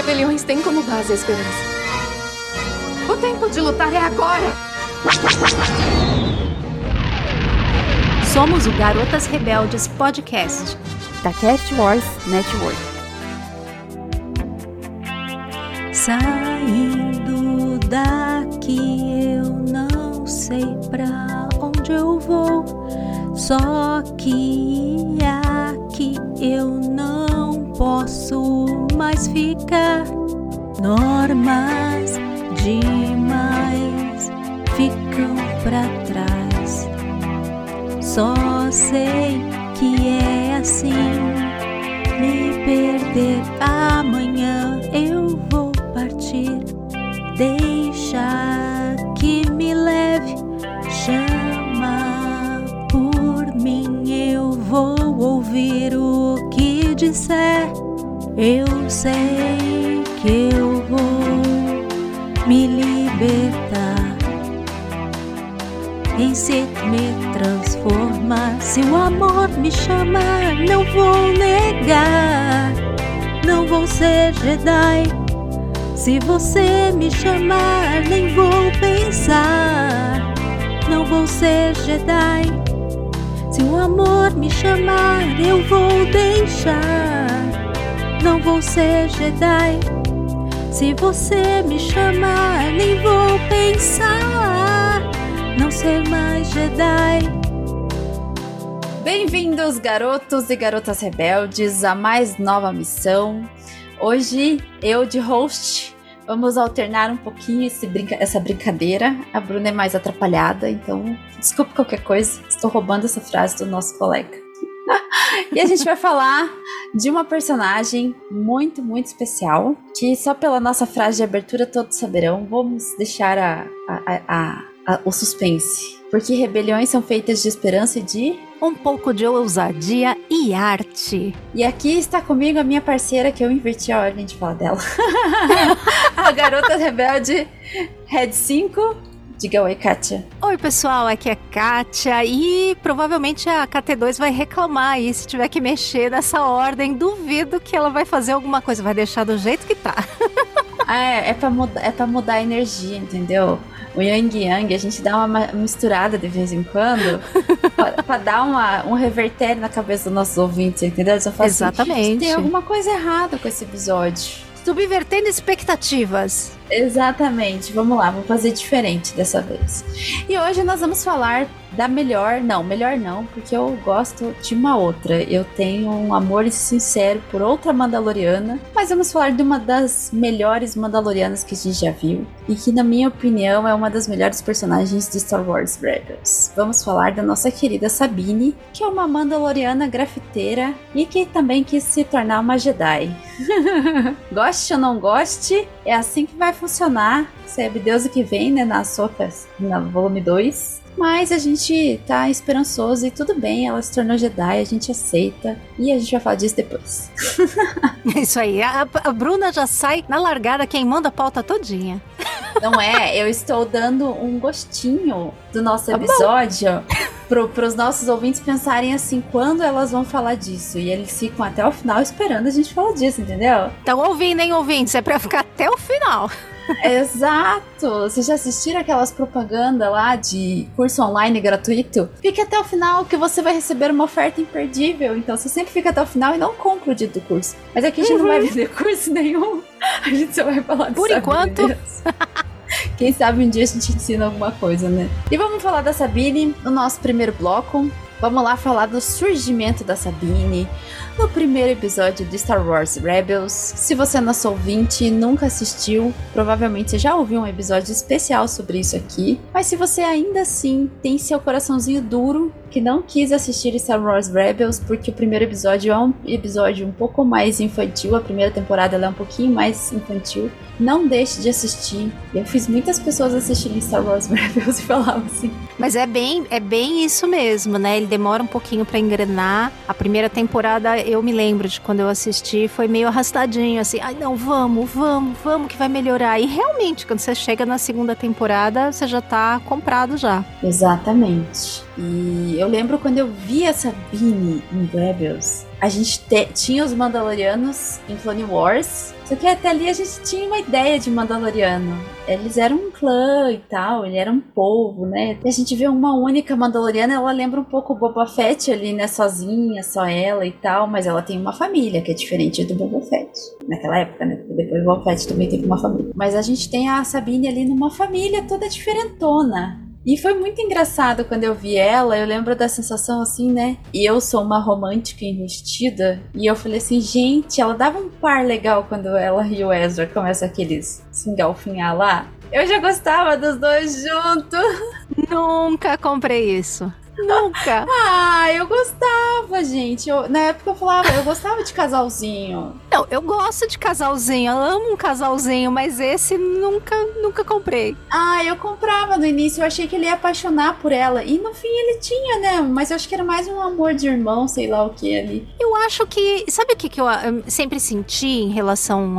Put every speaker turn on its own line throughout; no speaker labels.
rebeliões têm como base a esperança. O tempo de lutar é agora!
Somos o Garotas Rebeldes Podcast
da Cast Wars Network.
Saindo daqui eu não sei pra onde eu vou, só que aqui eu não posso mais ficar. Normas demais ficam pra trás. Só sei que é assim. Me perder amanhã eu vou partir. Deixa que me leve, chama por mim. Eu vou ouvir o que disser. Eu sei que eu vou me libertar em si me transformar. Se o amor me chamar, não vou negar. Não vou ser Jedi. Se você me chamar, nem vou pensar. Não vou ser Jedi. Se o amor me chamar, eu vou deixar. Não vou ser Jedi. Se você me chamar, nem vou pensar. Não ser mais Jedi.
Bem-vindos, garotos e garotas rebeldes, à mais nova missão. Hoje, eu de host, vamos alternar um pouquinho brinca essa brincadeira. A Bruna é mais atrapalhada, então desculpe qualquer coisa, estou roubando essa frase do nosso colega. E a gente vai falar de uma personagem muito, muito especial, que só pela nossa frase de abertura todos saberão. Vamos deixar a, a, a, o suspense. Porque rebeliões são feitas de esperança e de
um pouco de ousadia e arte.
E aqui está comigo a minha parceira, que eu inverti a ordem de falar dela. a garota rebelde Red 5. Diga oi, Kátia.
Oi, pessoal, aqui é Kátia e provavelmente a KT2 vai reclamar aí se tiver que mexer nessa ordem. Duvido que ela vai fazer alguma coisa, vai deixar do jeito que tá.
é, é pra, mudar, é pra mudar a energia, entendeu? o Yang Yang, a gente dá uma misturada de vez em quando pra, pra, dar uma, um revertério na cabeça dos nossos ouvintes, entendeu? Só
Exatamente.
Assim, tem alguma coisa errada com esse episódio.
Subvertendo expectativas.
Exatamente. Vamos lá, vamos fazer diferente dessa vez. E hoje nós vamos falar da melhor, não, melhor não, porque eu gosto de uma outra. Eu tenho um amor sincero por outra Mandaloriana, mas vamos falar de uma das melhores Mandalorianas que a gente já viu e que, na minha opinião, é uma das melhores personagens de Star Wars Rebels. Vamos falar da nossa querida Sabine, que é uma Mandaloriana grafiteira e que também quis se tornar uma Jedi. goste ou não goste, é assim que vai funcionar. Sabe Deus o que vem, né? Na Sofas, na volume 2. Mas a gente tá esperançoso e tudo bem, ela se tornou Jedi, a gente aceita. E a gente vai falar disso depois.
Isso aí, a, a Bruna já sai na largada queimando a pauta todinha.
Não é, eu estou dando um gostinho do nosso tá episódio para os nossos ouvintes pensarem assim, quando elas vão falar disso. E eles ficam até o final esperando a gente falar disso, entendeu?
Então ouvindo, hein, ouvintes? É para ficar até o final.
Exato! Vocês já assistiram aquelas propagandas lá de curso online gratuito? Fique até o final que você vai receber uma oferta imperdível. Então você sempre fica até o final e não compra o dito do curso. Mas aqui a gente uhum. não vai uhum. vender curso nenhum. A gente só vai falar de
Por enquanto.
Quem sabe um dia a gente ensina alguma coisa, né? E vamos falar da Sabine no nosso primeiro bloco. Vamos lá falar do surgimento da Sabine no primeiro episódio de Star Wars Rebels. Se você é nosso ouvinte e nunca assistiu, provavelmente já ouviu um episódio especial sobre isso aqui. Mas se você ainda assim tem seu coraçãozinho duro que não quis assistir Star Wars Rebels porque o primeiro episódio é um episódio um pouco mais infantil, a primeira temporada é um pouquinho mais infantil. Não deixe de assistir. Eu fiz muitas pessoas assistirem Star Wars Rebels e falavam assim.
Mas é bem, é bem isso mesmo, né? Ele demora um pouquinho para engrenar. A primeira temporada, eu me lembro de quando eu assisti, foi meio arrastadinho, assim, ai não, vamos, vamos, vamos que vai melhorar. E realmente, quando você chega na segunda temporada, você já tá comprado já.
Exatamente. E eu lembro quando eu vi a Sabine em Rebels, a gente te, tinha os Mandalorianos em Clone Wars. Só que até ali a gente tinha uma ideia de Mandaloriano. Eles eram um clã e tal, ele era um povo, né? E a gente vê uma única Mandaloriana, ela lembra um pouco o Boba Fett ali, né? Sozinha, só ela e tal, mas ela tem uma família que é diferente do Boba Fett. Naquela época, né? Depois o Boba Fett também teve uma família. Mas a gente tem a Sabine ali numa família toda diferentona. E foi muito engraçado quando eu vi ela, eu lembro da sensação assim, né? E eu sou uma romântica investida, e eu falei assim, gente, ela dava um par legal quando ela e o Ezra começam aqueles se engalfinhar lá. Eu já gostava dos dois juntos.
Nunca comprei isso. Nunca.
ah, eu gostava, gente. Eu, na época eu falava, eu gostava de casalzinho.
Não, eu gosto de casalzinho, eu amo um casalzinho, mas esse nunca, nunca comprei.
Ah, eu comprava no início, eu achei que ele ia apaixonar por ela. E no fim ele tinha, né? Mas eu acho que era mais um amor de irmão, sei lá o que ali.
Eu acho que. Sabe o que, que eu, eu sempre senti em relação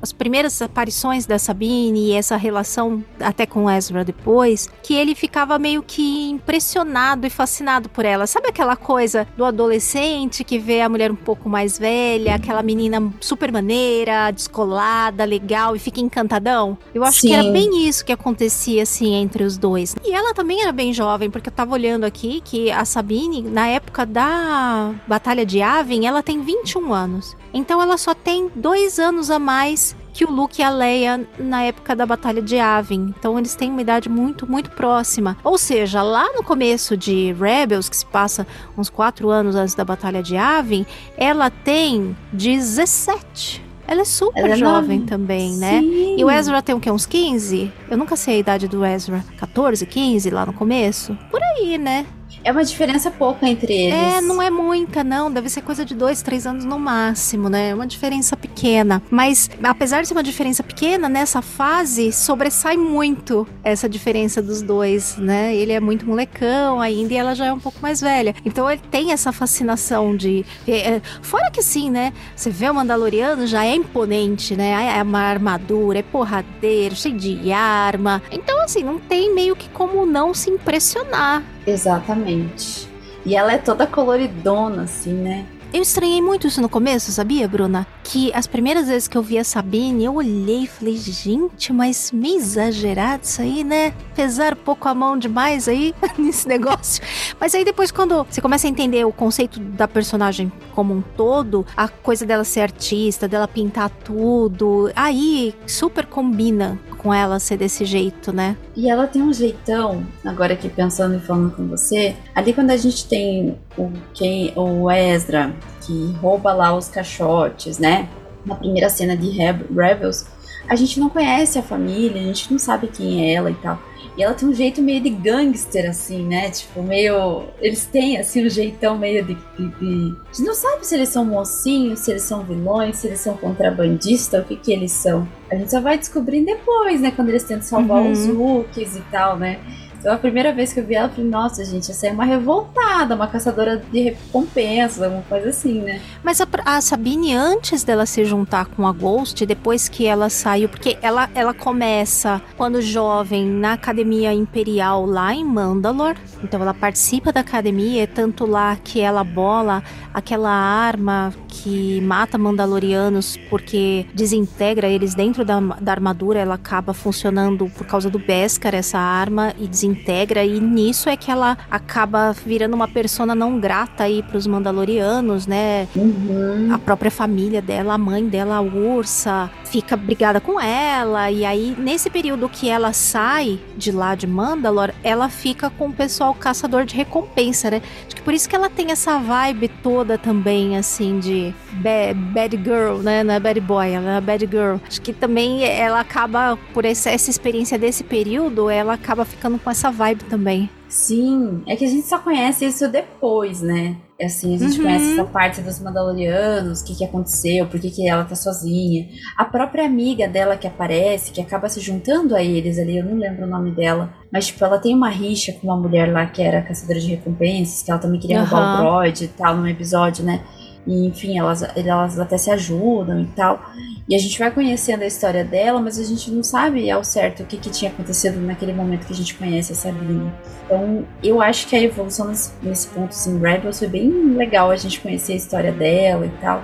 às primeiras aparições da Sabine e essa relação até com Ezra depois? Que ele ficava meio que impressionado e fascinado por ela. Sabe aquela coisa do adolescente que vê a mulher um pouco mais velha, aquela menina super maneira, descolada, legal e fica encantadão? Eu acho Sim. que era bem isso que acontecia assim entre os dois. E ela também era bem jovem, porque eu tava olhando aqui que a Sabine, na época da Batalha de Aven, ela tem 21 anos. Então ela só tem dois anos a mais que o Luke e a Leia na época da Batalha de Yavin. Então eles têm uma idade muito, muito próxima. Ou seja, lá no começo de Rebels, que se passa uns quatro anos antes da Batalha de Yavin, ela tem 17. Ela é super ela é jovem não... também, né? Sim. E o Ezra tem o quê? Uns 15? Eu nunca sei a idade do Ezra. 14, 15 lá no começo? Por aí, né?
É uma diferença pouca entre eles.
É, não é muita, não. Deve ser coisa de dois, três anos no máximo, né? É uma diferença pequena. Mas, apesar de ser uma diferença pequena, nessa fase sobressai muito essa diferença dos dois, né? Ele é muito molecão ainda e ela já é um pouco mais velha. Então ele tem essa fascinação de. É, fora que sim, né? Você vê o Mandaloriano já é imponente, né? É uma armadura, é porradeiro, cheio de arma. Então, assim, não tem meio que como não se impressionar
Exatamente. E ela é toda coloridona, assim, né?
Eu estranhei muito isso no começo, sabia, Bruna? Que as primeiras vezes que eu vi a Sabine, eu olhei e falei, gente, mas meio exagerado isso aí, né? Pesar pouco a mão demais aí nesse negócio. Mas aí depois, quando você começa a entender o conceito da personagem como um todo, a coisa dela ser artista, dela pintar tudo, aí super combina com ela ser desse jeito, né?
E ela tem um jeitão, agora aqui pensando e falando com você, ali quando a gente tem o, quem, o Ezra, que rouba lá os caixotes, né? Na primeira cena de Rebels, a gente não conhece a família, a gente não sabe quem é ela e tal. E ela tem um jeito meio de gangster, assim, né? Tipo, meio. Eles têm, assim, um jeitão meio de. de, de... A gente não sabe se eles são mocinhos, se eles são vilões, se eles são contrabandistas, o que que eles são. A gente só vai descobrindo depois, né? Quando eles tentam salvar uhum. os Wookies e tal, né? Então a primeira vez que eu vi ela, eu falei, nossa, gente, essa é uma revoltada, uma caçadora de recompensas, alguma coisa assim, né?
Mas a, a, Sabine, antes dela se juntar com a Ghost, depois que ela saiu, porque ela, ela começa quando jovem na Academia Imperial lá em Mandalor. Então ela participa da academia, é tanto lá que ela bola aquela arma que mata Mandalorianos porque desintegra eles dentro da, da armadura, ela acaba funcionando por causa do Beskar, essa arma, e desintegra integra e nisso é que ela acaba virando uma persona não grata aí pros Mandalorianos, né? Uhum. A própria família dela, a mãe dela, a Ursa, fica brigada com ela e aí nesse período que ela sai de lá de Mandalor, ela fica com o pessoal caçador de recompensa, né? Acho que por isso que ela tem essa vibe toda também assim de bad, bad girl, né? Não é bad boy, ela é bad girl. Acho que também ela acaba por essa, essa experiência desse período, ela acaba ficando com essa essa vibe também.
Sim, é que a gente só conhece isso depois, né? Assim, a gente uhum. conhece essa parte dos Mandalorianos, o que, que aconteceu, por que, que ela tá sozinha. A própria amiga dela que aparece, que acaba se juntando a eles ali, eu não lembro o nome dela. Mas, tipo, ela tem uma rixa com uma mulher lá que era caçadora de recompensas, que ela também queria uhum. roubar o droid e tal, num episódio, né? E, enfim, elas, elas até se ajudam e tal. E a gente vai conhecendo a história dela, mas a gente não sabe ao certo o que, que tinha acontecido naquele momento que a gente conhece a Sabrina. Então, eu acho que a evolução nesse, nesse ponto, assim, Rebels foi bem legal a gente conhecer a história dela e tal.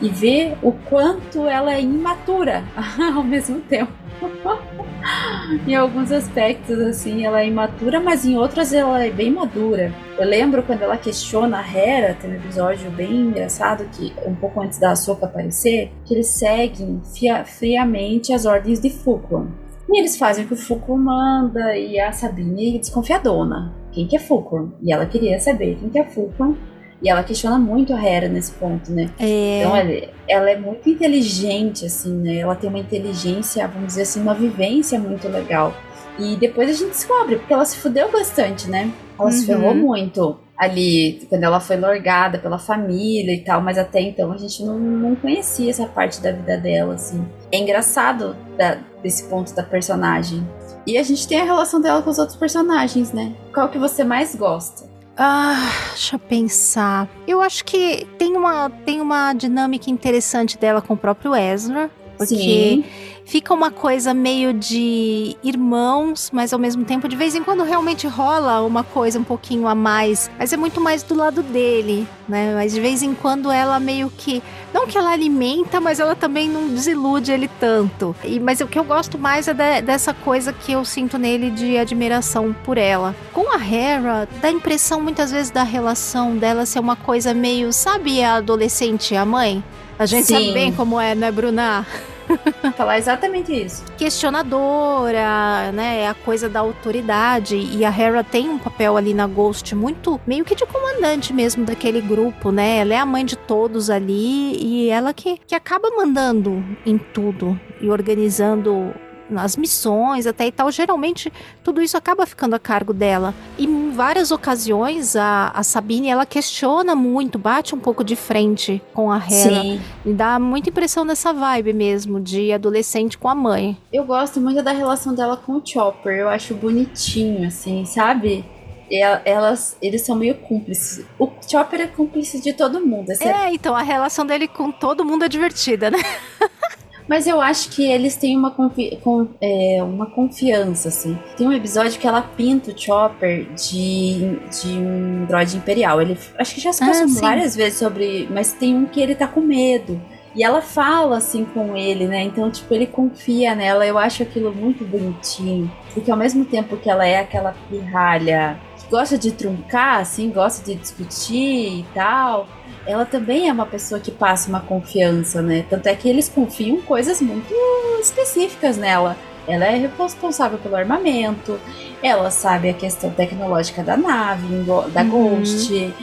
E ver o quanto ela é imatura ao mesmo tempo. em alguns aspectos, assim, ela é imatura, mas em outras ela é bem madura. Eu lembro quando ela questiona a Hera, tem um episódio bem engraçado que um pouco antes da Soca aparecer, que eles seguem fia, friamente as ordens de Fulcrum. E eles fazem o que o Fulcrum manda e a Sabine desconfiadona. Quem que é Fulcrum? E ela queria saber quem que é Fulcrum e ela questiona muito a Hera nesse ponto, né?
É.
Então ela, ela, é muito inteligente, assim, né? Ela tem uma inteligência, vamos dizer assim, uma vivência muito legal. E depois a gente descobre, porque ela se fudeu bastante, né? Ela uhum. se ferrou muito ali, quando ela foi largada pela família e tal, mas até então a gente não, não conhecia essa parte da vida dela, assim. É engraçado da, desse ponto da personagem. E a gente tem a relação dela com os outros personagens, né? Qual que você mais gosta?
Ah, deixa eu pensar. Eu acho que tem uma, tem uma dinâmica interessante dela com o próprio Ezra. Porque Sim fica uma coisa meio de irmãos, mas ao mesmo tempo, de vez em quando realmente rola uma coisa um pouquinho a mais, mas é muito mais do lado dele, né? Mas de vez em quando ela meio que. Não que ela alimenta, mas ela também não desilude ele tanto. E, mas o que eu gosto mais é de, dessa coisa que eu sinto nele de admiração por ela. Com a Hera, dá a impressão muitas vezes da relação dela ser uma coisa meio, sabe, a adolescente e a mãe? A gente Sim. sabe bem como é, né, Bruna?
Falar exatamente isso.
Questionadora, né? É a coisa da autoridade. E a Hera tem um papel ali na Ghost muito meio que de comandante mesmo daquele grupo, né? Ela é a mãe de todos ali e ela que, que acaba mandando em tudo e organizando nas missões até e tal, geralmente tudo isso acaba ficando a cargo dela. E em várias ocasiões a, a Sabine ela questiona muito, bate um pouco de frente com a Hera. Sim. E dá muita impressão nessa vibe mesmo, de adolescente com a mãe.
Eu gosto muito da relação dela com o Chopper, eu acho bonitinho, assim, sabe? elas, eles são meio cúmplices. O Chopper é cúmplice de todo mundo.
Assim. É, então a relação dele com todo mundo é divertida, né?
Mas eu acho que eles têm uma, confi com, é, uma confiança, assim. Tem um episódio que ela pinta o Chopper de, de um droid imperial. Ele, acho que já se passou ah, várias vezes sobre. Mas tem um que ele tá com medo. E ela fala assim com ele, né? Então, tipo, ele confia nela. Eu acho aquilo muito bonitinho. Porque ao mesmo tempo que ela é aquela pirralha gosta de truncar, assim, gosta de discutir e tal ela também é uma pessoa que passa uma confiança, né? Tanto é que eles confiam coisas muito específicas nela. Ela é responsável pelo armamento, ela sabe a questão tecnológica da nave, da uhum. Ghost,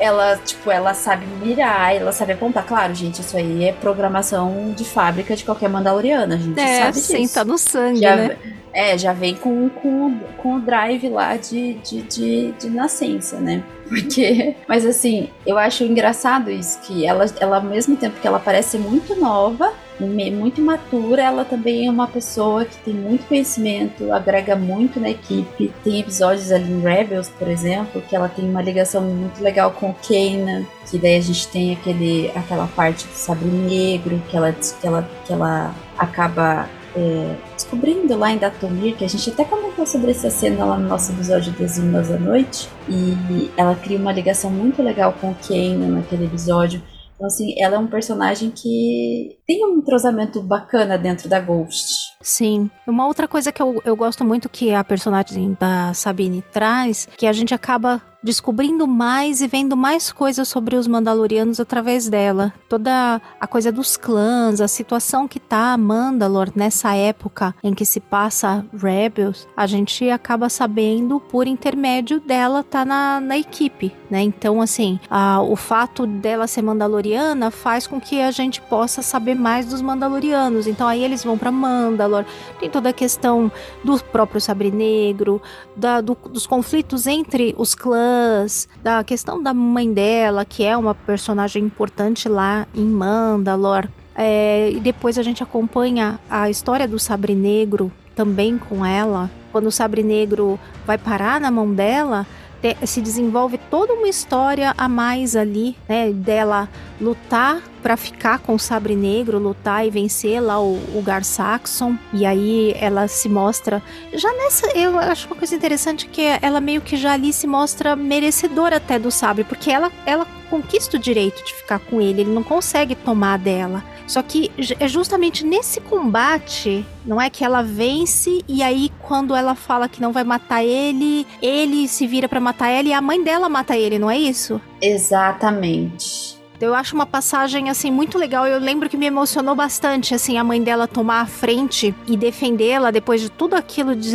ela, tipo, ela sabe mirar, ela sabe apontar. Claro, gente, isso aí é programação de fábrica de qualquer Mandaloriana, a gente é, sabe disso.
Sim, tá no sangue,
já,
né?
É, já vem com, com, com o drive lá de, de, de, de nascença, né? Porque, mas assim, eu acho engraçado isso, que ela, ela ao mesmo tempo que ela parece muito nova, muito imatura, ela também é uma pessoa que tem muito conhecimento, agrega muito na equipe. Tem episódios ali em Rebels, por exemplo, que ela tem uma ligação muito legal com o Kanan, que daí a gente tem aquele, aquela parte do sabre negro, que ela, que ela, que ela acaba é, descobrindo lá em Datomir, que a gente até comentou sobre essa cena lá no nosso episódio das Irmãs da Noite, e ela cria uma ligação muito legal com o Kanan naquele episódio. Então, assim, ela é um personagem que tem um entrosamento bacana dentro da Ghost.
Sim. Uma outra coisa que eu, eu gosto muito que a personagem da Sabine traz, que a gente acaba descobrindo mais e vendo mais coisas sobre os Mandalorianos através dela. Toda a coisa dos clãs, a situação que tá Mandalor nessa época em que se passa Rebels, a gente acaba sabendo por intermédio dela tá na, na equipe, né? Então, assim, a, o fato dela ser Mandaloriana faz com que a gente possa saber mais dos Mandalorianos. Então, aí eles vão para Mandalor. Tem toda a questão do próprio Sabre Negro, da, do, dos conflitos entre os clãs da questão da mãe dela, que é uma personagem importante lá em Mandalor. É, e depois a gente acompanha a história do Sabre Negro também com ela. Quando o Sabre Negro vai parar na mão dela, te, se desenvolve toda uma história a mais ali, né? Dela lutar para ficar com o Sabre Negro, lutar e vencer lá o, o Gar Saxon. E aí ela se mostra. Já nessa, eu acho uma coisa interessante que ela meio que já ali se mostra merecedora até do Sabre, porque ela, ela conquista o direito de ficar com ele, ele não consegue tomar dela. Só que é justamente nesse combate, não é que ela vence e aí quando ela fala que não vai matar ele, ele se vira para matar ela e a mãe dela mata ele, não é isso?
Exatamente.
Eu acho uma passagem assim muito legal. Eu lembro que me emocionou bastante assim a mãe dela tomar a frente e defendê-la depois de tudo aquilo de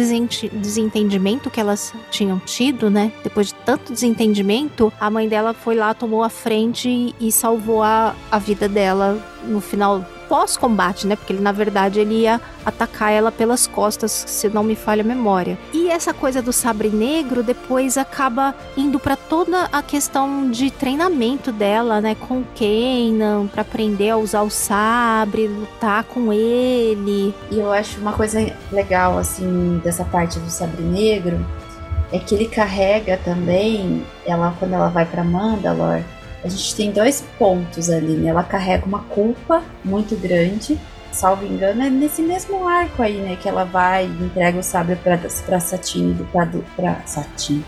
desentendimento que elas tinham tido, né? Depois de tanto desentendimento, a mãe dela foi lá, tomou a frente e salvou a, a vida dela no final pós-combate, né? Porque ele, na verdade, ele ia atacar ela pelas costas, se não me falha a memória. E essa coisa do sabre negro depois acaba indo para toda a questão de treinamento dela, né? Com o Kanan, para aprender a usar o sabre, lutar com ele.
E eu acho uma coisa legal, assim, dessa parte do sabre negro, é que ele carrega também, ela quando ela vai para Mandalore, a gente tem dois pontos ali, né? Ela carrega uma culpa muito grande. Salvo engano, é nesse mesmo arco aí, né? Que ela vai e entrega o sabre pra, pra Satine, pra, pra Satine.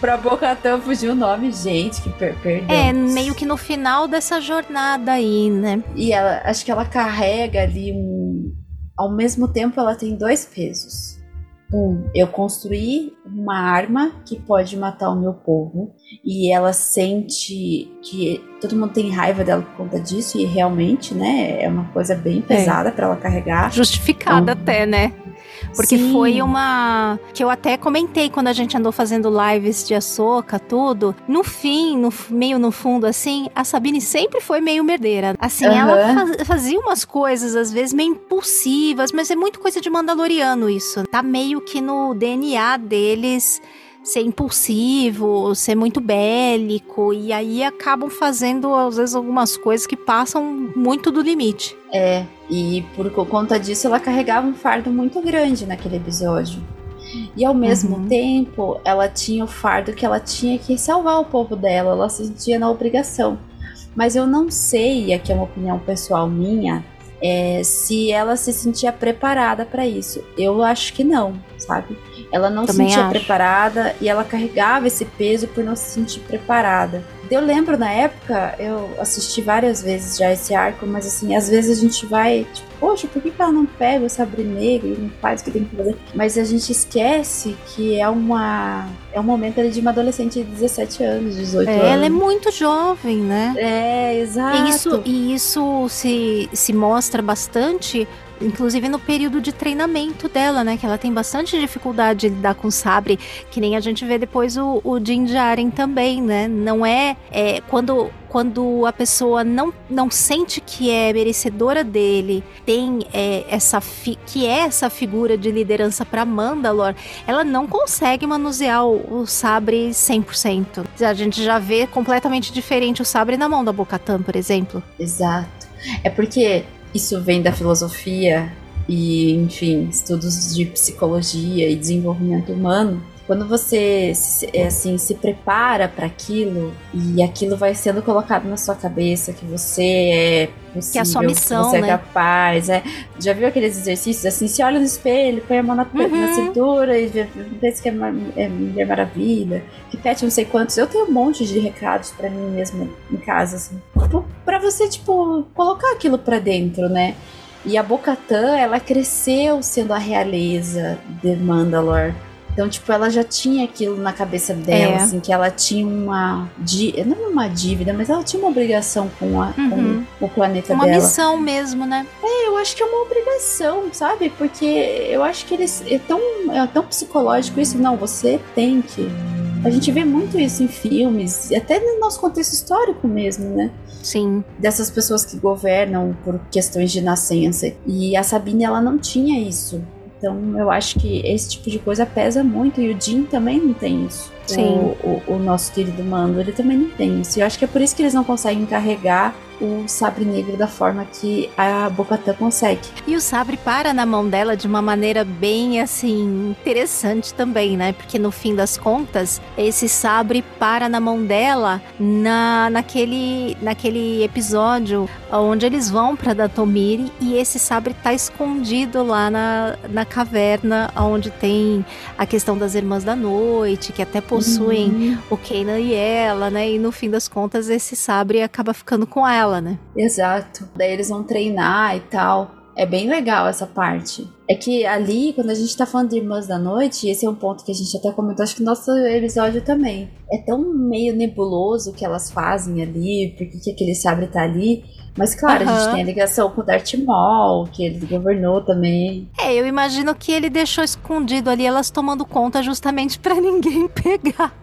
Pra Bocatã fugiu o nome, gente, que per perdão.
É, meio que no final dessa jornada aí, né?
E ela, acho que ela carrega ali um. Ao mesmo tempo, ela tem dois pesos. Um, eu construí uma arma que pode matar o meu povo e ela sente que todo mundo tem raiva dela por conta disso e realmente, né, é uma coisa bem é. pesada é. para ela carregar.
Justificada então, até, né? Porque Sim. foi uma. que eu até comentei quando a gente andou fazendo lives de açoca, tudo. No fim, no meio no fundo, assim, a Sabine sempre foi meio merdeira. Assim, uhum. ela faz, fazia umas coisas, às vezes, meio impulsivas, mas é muito coisa de Mandaloriano isso. Tá meio que no DNA deles ser impulsivo, ser muito bélico, e aí acabam fazendo, às vezes, algumas coisas que passam muito do limite.
É, e por conta disso ela carregava um fardo muito grande naquele episódio. E ao mesmo uhum. tempo, ela tinha o fardo que ela tinha que salvar o povo dela, ela se sentia na obrigação. Mas eu não sei, e aqui é uma opinião pessoal minha, é, se ela se sentia preparada para isso. Eu acho que não, sabe? Ela não se sentia acho. preparada e ela carregava esse peso por não se sentir preparada. Eu lembro na época, eu assisti várias vezes já esse arco, mas assim, às vezes a gente vai, tipo, poxa, por que, ela não pega o sabre negro e não faz o que tem que fazer? Mas a gente esquece que é uma. É um momento ali de uma adolescente de 17 anos, 18 é, anos.
Ela é muito jovem, né?
É, exato.
E isso, e isso se, se mostra bastante inclusive no período de treinamento dela, né? Que ela tem bastante dificuldade de lidar com sabre, que nem a gente vê depois o, o Din Djarin também, né? Não é, é quando quando a pessoa não, não sente que é merecedora dele, tem é, essa que é essa figura de liderança para Mandalor, ela não consegue manusear o, o sabre 100%. A gente já vê completamente diferente o sabre na mão da Bocatan, por exemplo.
Exato. É porque isso vem da filosofia e, enfim, estudos de psicologia e desenvolvimento humano. Quando você é, assim se prepara para aquilo e aquilo vai sendo colocado na sua cabeça que você é possível,
que é a sua missão,
que você
né?
é capaz, é. Já viu aqueles exercícios assim, se olha no espelho, põe a mão na, uhum. na cintura e pensa que é, é Mulher Maravilha, repete não sei quantos. Eu tenho um monte de recados para mim mesmo em casa assim, para você tipo colocar aquilo para dentro, né? E a Bocatã, ela cresceu sendo a realeza de Mandalore então, tipo, ela já tinha aquilo na cabeça dela, é. assim, que ela tinha uma. Não uma dívida, mas ela tinha uma obrigação com, a, uhum. com o planeta
uma
dela.
Uma missão mesmo, né?
É, eu acho que é uma obrigação, sabe? Porque eu acho que eles. É tão, é tão psicológico isso. Não, você tem que. A gente vê muito isso em filmes, até no nosso contexto histórico mesmo, né?
Sim.
Dessas pessoas que governam por questões de nascença. E a Sabine, ela não tinha isso. Então eu acho que esse tipo de coisa pesa muito e o Jim também não tem isso. O, o, o, nosso querido Mando, ele também não tem isso. E eu acho que é por isso que eles não conseguem carregar o sabre negro da forma que a Bocatã consegue.
E o sabre para na mão dela de uma maneira bem assim interessante também, né? Porque no fim das contas, esse sabre para na mão dela na naquele naquele episódio onde eles vão para Datomiri e esse sabre tá escondido lá na, na caverna onde tem a questão das irmãs da noite, que até possuem uhum. o Kenan e ela, né? E no fim das contas esse sabre acaba ficando com ela né?
Exato. Daí eles vão treinar e tal. É bem legal essa parte. É que ali, quando a gente tá falando de Irmãs da Noite, esse é um ponto que a gente até comentou, acho que no nosso episódio também. É tão meio nebuloso o que elas fazem ali, porque que aquele sabre tá ali. Mas claro, uhum. a gente tem a ligação com o Darth Maul, que ele governou também.
É, eu imagino que ele deixou escondido ali elas tomando conta justamente para ninguém pegar.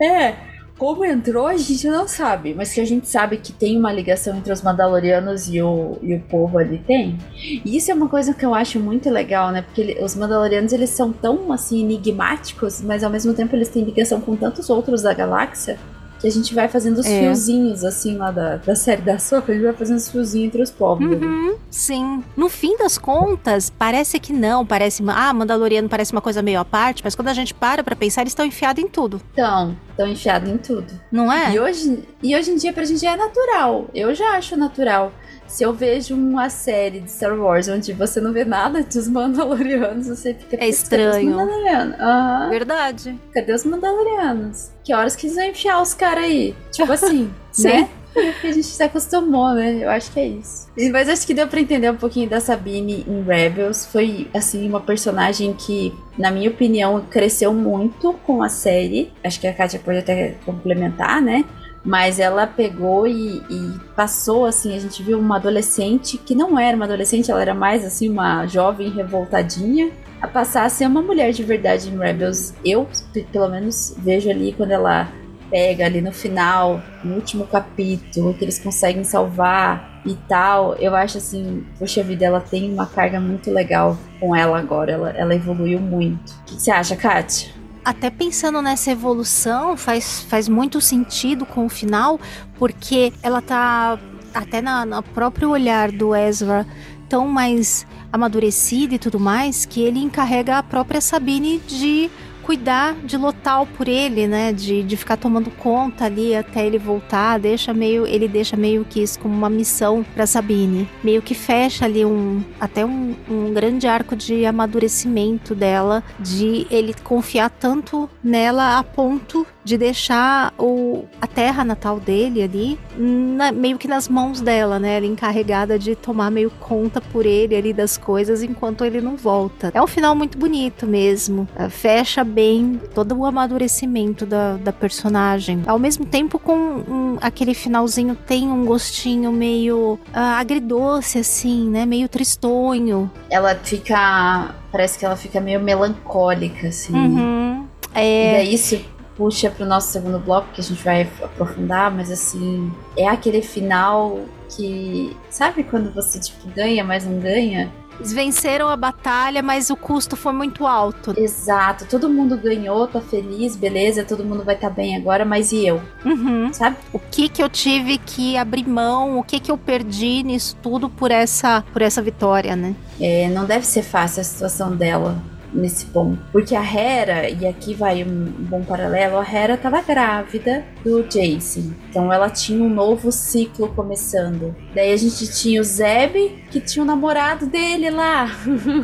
é, como entrou, a gente não sabe, mas que a gente sabe que tem uma ligação entre os Mandalorianos e o, e o povo ali tem. E isso é uma coisa que eu acho muito legal, né? Porque ele, os Mandalorianos eles são tão assim enigmáticos, mas ao mesmo tempo eles têm ligação com tantos outros da galáxia que a gente vai fazendo os é. fiozinhos, assim, lá da, da série da Soca, a gente vai fazendo os fiozinhos entre os povos.
Uhum, sim. No fim das contas, parece que não, parece. Ah, Mandaloriano parece uma coisa meio à parte, mas quando a gente para pra pensar, eles estão enfiados em tudo.
Então, estão enfiados em tudo.
Não é?
E hoje, e hoje em dia, pra gente é natural. Eu já acho natural se eu vejo uma série de Star Wars onde você não vê nada dos Mandalorianos, você fica.
É estranho.
Uhum.
Verdade.
Cadê os Mandalorianos? Que horas que eles vão enfiar os caras aí? Tipo assim, né? Porque a gente se acostumou, né? Eu acho que é isso. Mas acho que deu pra entender um pouquinho da Sabine em Rebels. Foi, assim, uma personagem que, na minha opinião, cresceu muito com a série. Acho que a Katia pode até complementar, né? Mas ela pegou e, e, passou assim, a gente viu uma adolescente que não era uma adolescente, ela era mais assim uma jovem revoltadinha, a passar a ser uma mulher de verdade em Rebels. Eu, pelo menos, vejo ali quando ela pega ali no final, no último capítulo, que eles conseguem salvar e tal. Eu acho assim, poxa vida, ela tem uma carga muito legal com ela agora. Ela, ela evoluiu muito. O que você acha, Kátia?
Até pensando nessa evolução, faz, faz muito sentido com o final, porque ela tá até na, no próprio olhar do Ezra tão mais amadurecido e tudo mais, que ele encarrega a própria Sabine de cuidar de Lotal por ele, né? De, de ficar tomando conta ali até ele voltar, deixa meio, ele deixa meio que isso como uma missão para Sabine. Meio que fecha ali um até um, um grande arco de amadurecimento dela, de ele confiar tanto nela a ponto de deixar o, a terra natal dele ali na, meio que nas mãos dela, né? Ela encarregada de tomar meio conta por ele ali das coisas enquanto ele não volta. É um final muito bonito mesmo. Fecha bem todo o amadurecimento da, da personagem. Ao mesmo tempo, com um, aquele finalzinho tem um gostinho meio uh, agridoce, assim, né? Meio tristonho.
Ela fica. Parece que ela fica meio melancólica, assim.
Uhum.
É... E daí isso puxa pro nosso segundo bloco, que a gente vai aprofundar, mas assim, é aquele final que. Sabe quando você, tipo, ganha, mas não ganha?
Eles venceram a batalha, mas o custo foi muito alto.
Exato. Todo mundo ganhou, tá feliz, beleza, todo mundo vai estar tá bem agora, mas e eu?
Uhum.
Sabe?
O que que eu tive que abrir mão, o que que eu perdi nisso tudo por essa, por essa vitória, né?
É, não deve ser fácil a situação dela nesse ponto. Porque a Hera, e aqui vai um bom paralelo, a Hera estava grávida do Jason. Então ela tinha um novo ciclo começando. Daí a gente tinha o Zeb, que tinha o um namorado dele lá.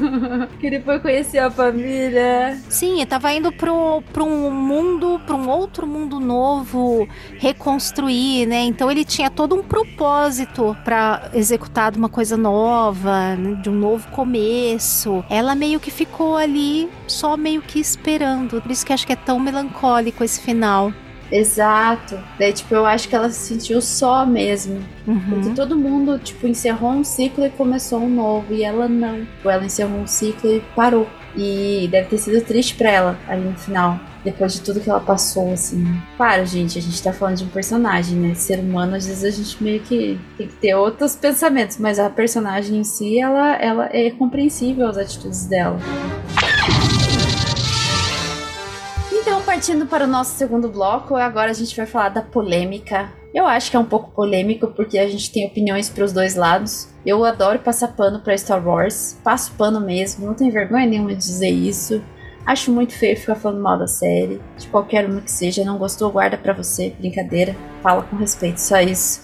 que ele foi conhecer a família.
Sim, eu tava indo pro, pro um mundo, pra um outro mundo novo, reconstruir, né? Então ele tinha todo um propósito para executar uma coisa nova, né? de um novo começo. Ela meio que ficou ali ali só meio que esperando. Por isso que acho que é tão melancólico esse final.
Exato. Daí, tipo, eu acho que ela se sentiu só mesmo. Uhum. Porque todo mundo, tipo, encerrou um ciclo e começou um novo. E ela não. Tipo, ela encerrou um ciclo e parou. E deve ter sido triste pra ela ali no final. Depois de tudo que ela passou, assim. Claro, gente, a gente tá falando de um personagem, né? Ser humano, às vezes a gente meio que tem que ter outros pensamentos. Mas a personagem em si, ela, ela é compreensível as atitudes dela. partindo para o nosso segundo bloco, agora a gente vai falar da polêmica. Eu acho que é um pouco polêmico porque a gente tem opiniões para os dois lados. Eu adoro passar pano para Star Wars, passo pano mesmo, não tenho vergonha nenhuma de dizer isso. Acho muito feio ficar falando mal da série, de qualquer uma que seja. Não gostou, guarda pra você, brincadeira. Fala com respeito, só isso.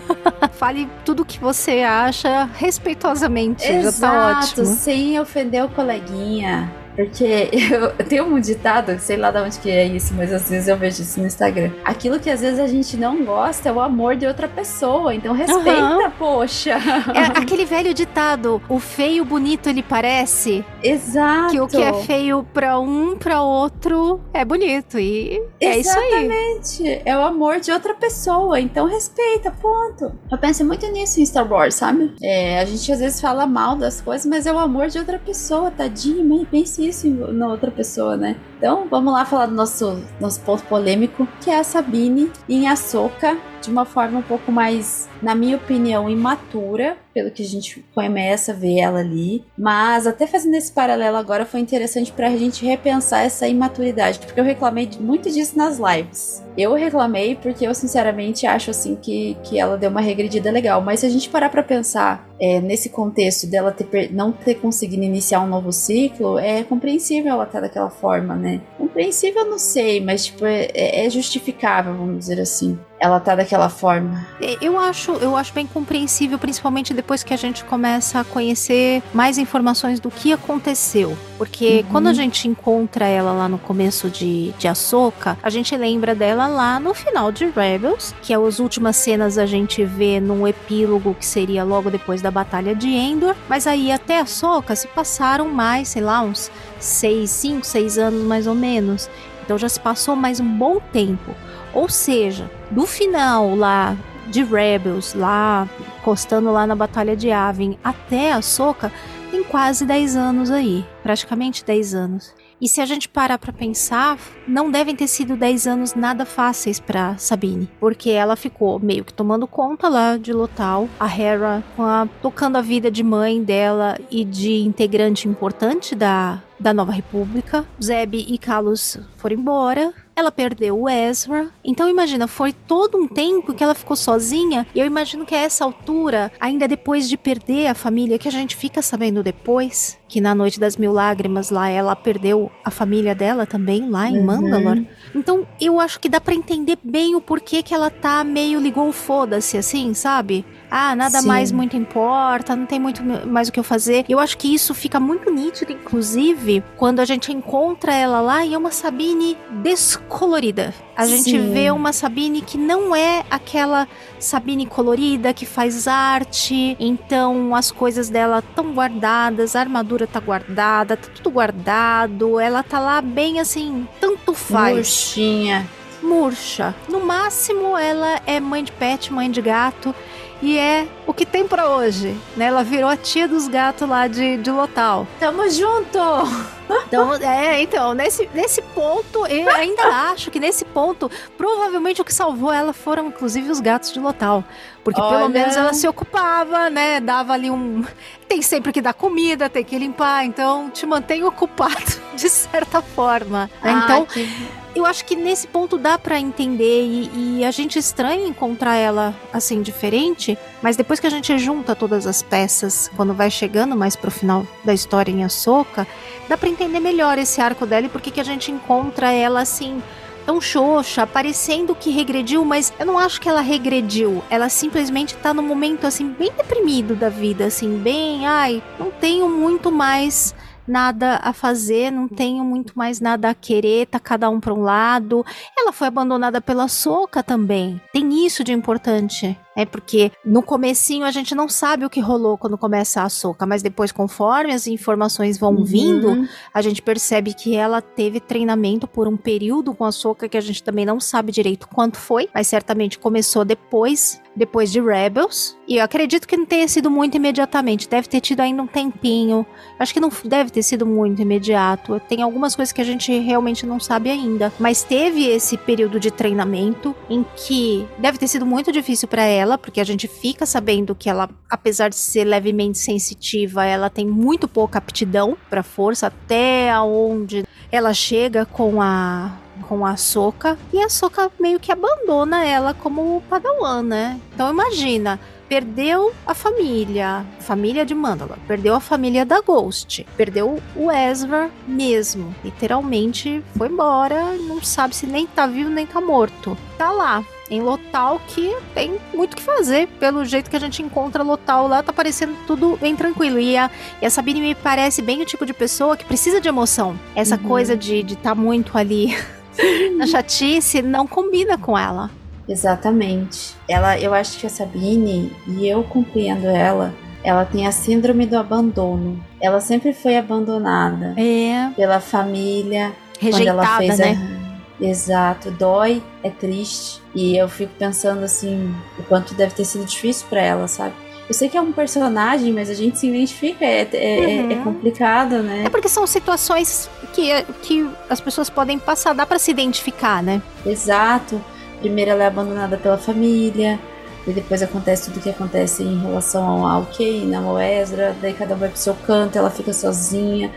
Fale tudo o que você acha respeitosamente,
Exato,
já tá ótimo.
sem ofender o coleguinha. Porque eu tenho um ditado, sei lá de onde que é isso, mas às vezes eu vejo isso no Instagram. Aquilo que às vezes a gente não gosta é o amor de outra pessoa. Então respeita,
Uhum.
poxa.
É aquele velho ditado, o feio bonito ele parece,
Exato.
que o que é feio pra um, pra outro é bonito. E é isso aí.
Exatamente. É o amor de outra pessoa. Então respeita, ponto. Eu penso muito nisso em Star Wars, sabe? É, a gente às vezes fala mal das coisas, mas é o amor de outra pessoa, tadinho. mãe, Isso na outra pessoa, né? Então vamos lá falar do nosso, nosso ponto polêmico, que é a Sabine em Ahsoka, de uma forma um pouco mais, na minha opinião, imatura, pelo que a gente começa a ver ela ali. Mas até fazendo esse paralelo agora foi interessante pra gente repensar essa imaturidade, porque eu reclamei muito disso nas lives. Eu reclamei porque eu sinceramente acho assim que, que ela deu uma regredida legal, mas se a gente parar pra pensar é, nesse contexto dela ter, não ter conseguido iniciar um novo ciclo, é compreensível ela estar daquela forma, né? Compreensível não sei, mas tipo, é, é justificável, vamos dizer assim. Ela tá daquela forma.
É, Eu acho, eu acho bem compreensível, principalmente depois que a gente começa a conhecer mais informações do que aconteceu. Porque
Uhum.
quando a gente encontra ela lá no começo de, de Ahsoka, a gente lembra dela lá no final de Rebels, que as últimas cenas a gente vê num epílogo que seria logo depois da Batalha de Endor. Mas aí até Ahsoka se passaram mais, sei lá, uns seis, cinco, seis anos mais ou menos. Então já se passou mais um bom tempo. Ou seja, do final lá de Rebels, lá encostando lá na Batalha de Yavin, até a Soca, tem quase 10 anos aí, praticamente 10 anos. E se a gente parar pra pensar, não devem ter sido 10 anos nada fáceis pra Sabine, porque ela ficou meio que tomando conta lá de Lotal, a Hera a- tocando a vida de mãe dela e de integrante importante da da Nova República. Zeb e Kalos foram embora. Ela perdeu o Ezra. Então imagina, foi todo um tempo que ela ficou sozinha. E eu imagino que a essa altura, ainda depois de perder a família, que a gente fica sabendo depois, que na Noite das Mil Lágrimas lá ela perdeu a família dela também, lá em
Uhum.
Mandalor. Então eu acho que dá pra entender bem o porquê que ela tá meio ligou o foda-se, assim, sabe? Ah, nada
Sim.
mais muito importa, não tem muito mais o que eu fazer. Eu acho que isso fica muito nítido, inclusive, quando a gente encontra ela lá e é uma Sabine descolorida. A gente
Sim.
vê uma Sabine que não é aquela Sabine colorida que faz arte, então as coisas dela estão guardadas, a armadura tá guardada, tá tudo guardado, ela tá lá bem assim, tanto faz
Murchinha.
murcha. No máximo, ela é mãe de pet, mãe de gato. E é o que tem pra hoje, né? Ela virou a tia dos gatos lá de, de Lotal.
Tamo junto!
Então, é, então, nesse, nesse ponto, eu ainda acho que nesse ponto, provavelmente o que salvou ela foram, inclusive, os gatos de Lotal. Porque
Olha.
pelo menos ela se ocupava, né? Dava ali um. Tem sempre que dar comida, tem que limpar, então te mantém ocupado de certa forma. né? Então,
Ah, que-
eu acho que nesse ponto dá pra entender e, e a gente estranha encontrar ela assim diferente, mas depois que a gente junta todas as peças, quando vai chegando mais pro final da história em Ahsoka, dá pra entender melhor esse arco dela e por que a gente encontra ela assim tão xoxa, parecendo que regrediu, mas eu não acho que ela regrediu. Ela simplesmente tá num momento assim bem deprimido da vida, assim, bem, ai, não tenho muito mais nada a fazer, não tenho muito mais nada a querer, tá cada um para um lado. Ela foi abandonada pela Soca também. Tem isso de importante. É porque no comecinho a gente não sabe o que rolou quando começa a Soca, mas depois conforme as informações vão
Uhum.
vindo, a gente percebe que ela teve treinamento por um período com a Soca que a gente também não sabe direito quanto foi, mas certamente começou depois, depois de Rebels. E eu acredito que não tenha sido muito imediatamente, deve ter tido ainda um tempinho. Acho que não deve ter sido muito imediato. Tem algumas coisas que a gente realmente não sabe ainda, mas teve esse período de treinamento em que deve ter sido muito difícil para ela, porque a gente fica sabendo que ela, apesar de ser levemente sensitiva, ela tem muito pouca aptidão para força até aonde ela chega com a com a Soca e a Soca meio que abandona ela como Padawan, né? Então imagina, perdeu a família, família de Mandalor, perdeu a família da Ghost, perdeu o Ezra mesmo, literalmente foi embora, não sabe se nem tá vivo nem tá morto. Tá lá, em Lotal que tem muito o que fazer. Pelo jeito que a gente encontra Lotal lá, tá parecendo tudo bem tranquilo. E a, e a Sabine me parece bem o tipo de pessoa que precisa de emoção. Essa uhum. coisa de estar de tá muito ali na chatice não combina com ela.
Exatamente. Ela, eu acho que a Sabine, e eu compreendo ela, ela tem a síndrome do abandono. Ela sempre foi abandonada
é.
pela família.
Rejeitada,
quando ela fez
né?
A... Exato, dói, é triste. E eu fico pensando assim, o quanto deve ter sido difícil para ela, sabe? Eu sei que é um personagem, mas a gente se identifica, é, é, uhum. é, complicado, né?
É porque são situações que, que as pessoas podem passar, dá para se identificar, né?
Exato. Primeiro ela é abandonada pela família, e depois acontece tudo o que acontece em relação ao Keina, ao Ezra, daí cada um vai pro seu canto, ela fica sozinha,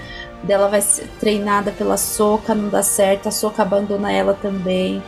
dela vai ser treinada pela Soca, não dá certo, a Soca abandona ela também.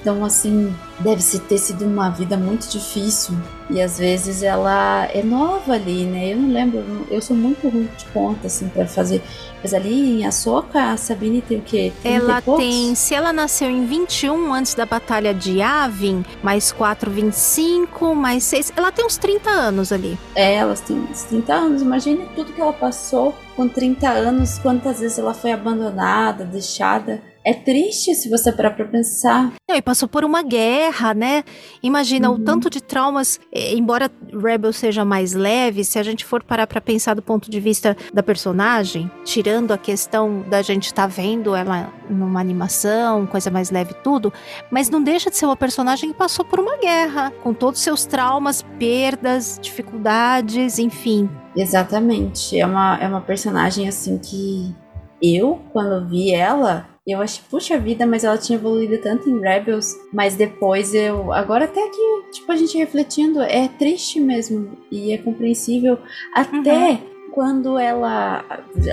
Então, assim, deve ter sido uma vida muito difícil. E às vezes ela é nova ali, né? Eu não lembro, eu sou muito ruim de conta, assim, para fazer. Mas ali em Açoka, a Sabine tem o quê?
ela tem, se ela nasceu em 21 antes da Batalha de Yavin, mais 4, 25, mais 6, ela tem uns 30 anos ali.
É, elas têm uns 30 anos. Imagine tudo que ela passou com 30 anos, quantas vezes ela foi abandonada, deixada. É triste se você parar pra pensar.
Não, e passou por uma guerra, né? Imagina uhum. o tanto de traumas, embora Rebel seja mais leve, se a gente for parar pra pensar do ponto de vista da personagem, tirando a questão da gente estar tá vendo ela numa animação, coisa mais leve tudo, mas não deixa de ser uma personagem que passou por uma guerra, com todos os seus traumas, perdas, dificuldades, enfim.
Exatamente. É uma, é uma personagem assim que eu, quando vi ela, eu achei, puxa vida, mas ela tinha evoluído tanto em Rebels, mas depois eu. Agora até que, tipo, a gente refletindo, é triste mesmo. E é compreensível. Até uhum. quando ela.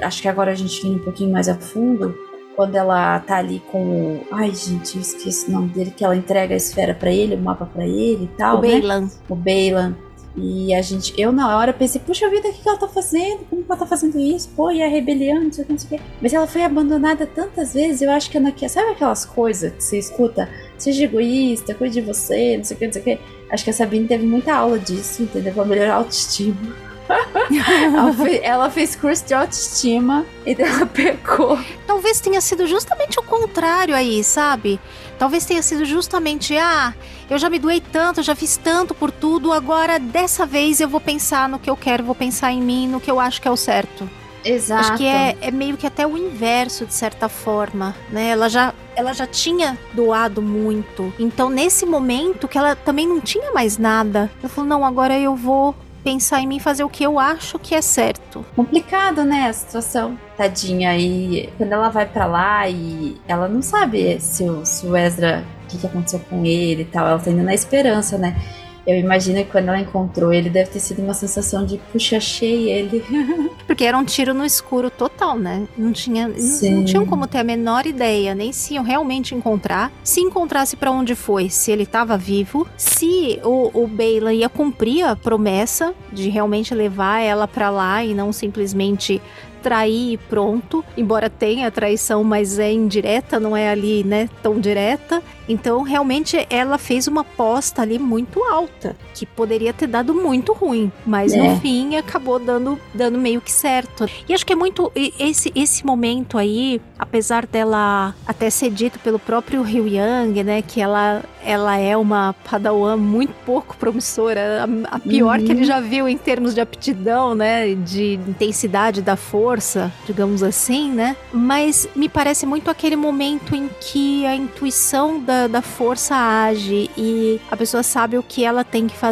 Acho que agora a gente vem um pouquinho mais a fundo. Quando ela tá ali com o. Ai, gente, eu esqueci o nome dele, que ela entrega a esfera para ele, o mapa para ele e tal.
O
né?
Bailan.
O Bailan. E a gente, eu na hora pensei, puxa vida, o que ela tá fazendo? Como ela tá fazendo isso? Pô, e a rebelião, não sei o que, não sei o que. Mas ela foi abandonada tantas vezes, eu acho que ela quer. Sabe aquelas coisas que você escuta? Seja egoísta, cuide de você, não sei o que, não sei o que. Acho que a Sabine teve muita aula disso, entendeu? Pra melhorar a autoestima. ela, fez, ela, fez, curso de autoestima e ela pecou.
Talvez tenha sido justamente o contrário aí, sabe? Talvez tenha sido justamente, ah, eu já me doei tanto, já fiz tanto por tudo, agora dessa vez eu vou pensar no que eu quero, vou pensar em mim, no que eu acho que é o certo.
Exato.
Acho que é, é meio que até o inverso, de certa forma, né? Ela já, ela já tinha doado muito. Então, nesse momento que ela também não tinha mais nada, ela falou: não, agora eu vou pensar em mim fazer o que eu acho que é certo.
Complicado, né, a situação. Tadinha, e quando ela vai para lá e ela não sabe se o, se o Ezra, o que, que aconteceu com ele e tal, ela tá indo na esperança, né? Eu imagino que quando ela encontrou ele, deve ter sido uma sensação de, puxa, achei ele.
Porque era um tiro no escuro total, né? Não tinha, não, não tinham como ter a menor ideia, nem se iam realmente encontrar. Se encontrasse para onde foi, se ele estava vivo, se o, o Bela ia cumprir a promessa de realmente levar ela para lá e não simplesmente trair e pronto, embora tenha traição, mas é indireta, não é ali, né, tão direta. Então, realmente, ela fez uma aposta ali muito alta, que poderia ter dado muito ruim, mas é. no fim acabou dando, dando meio que certo. E acho que é muito esse, esse momento aí, apesar dela até ser dito pelo próprio Ryu Yang, né, que ela, ela é uma padawan muito pouco promissora, a, a pior uhum. que ele uhum. já viu em termos de aptidão, né, de intensidade da força, digamos assim, né? Mas me parece muito aquele momento em que a intuição da da, força age e a pessoa sabe o que ela tem que fazer,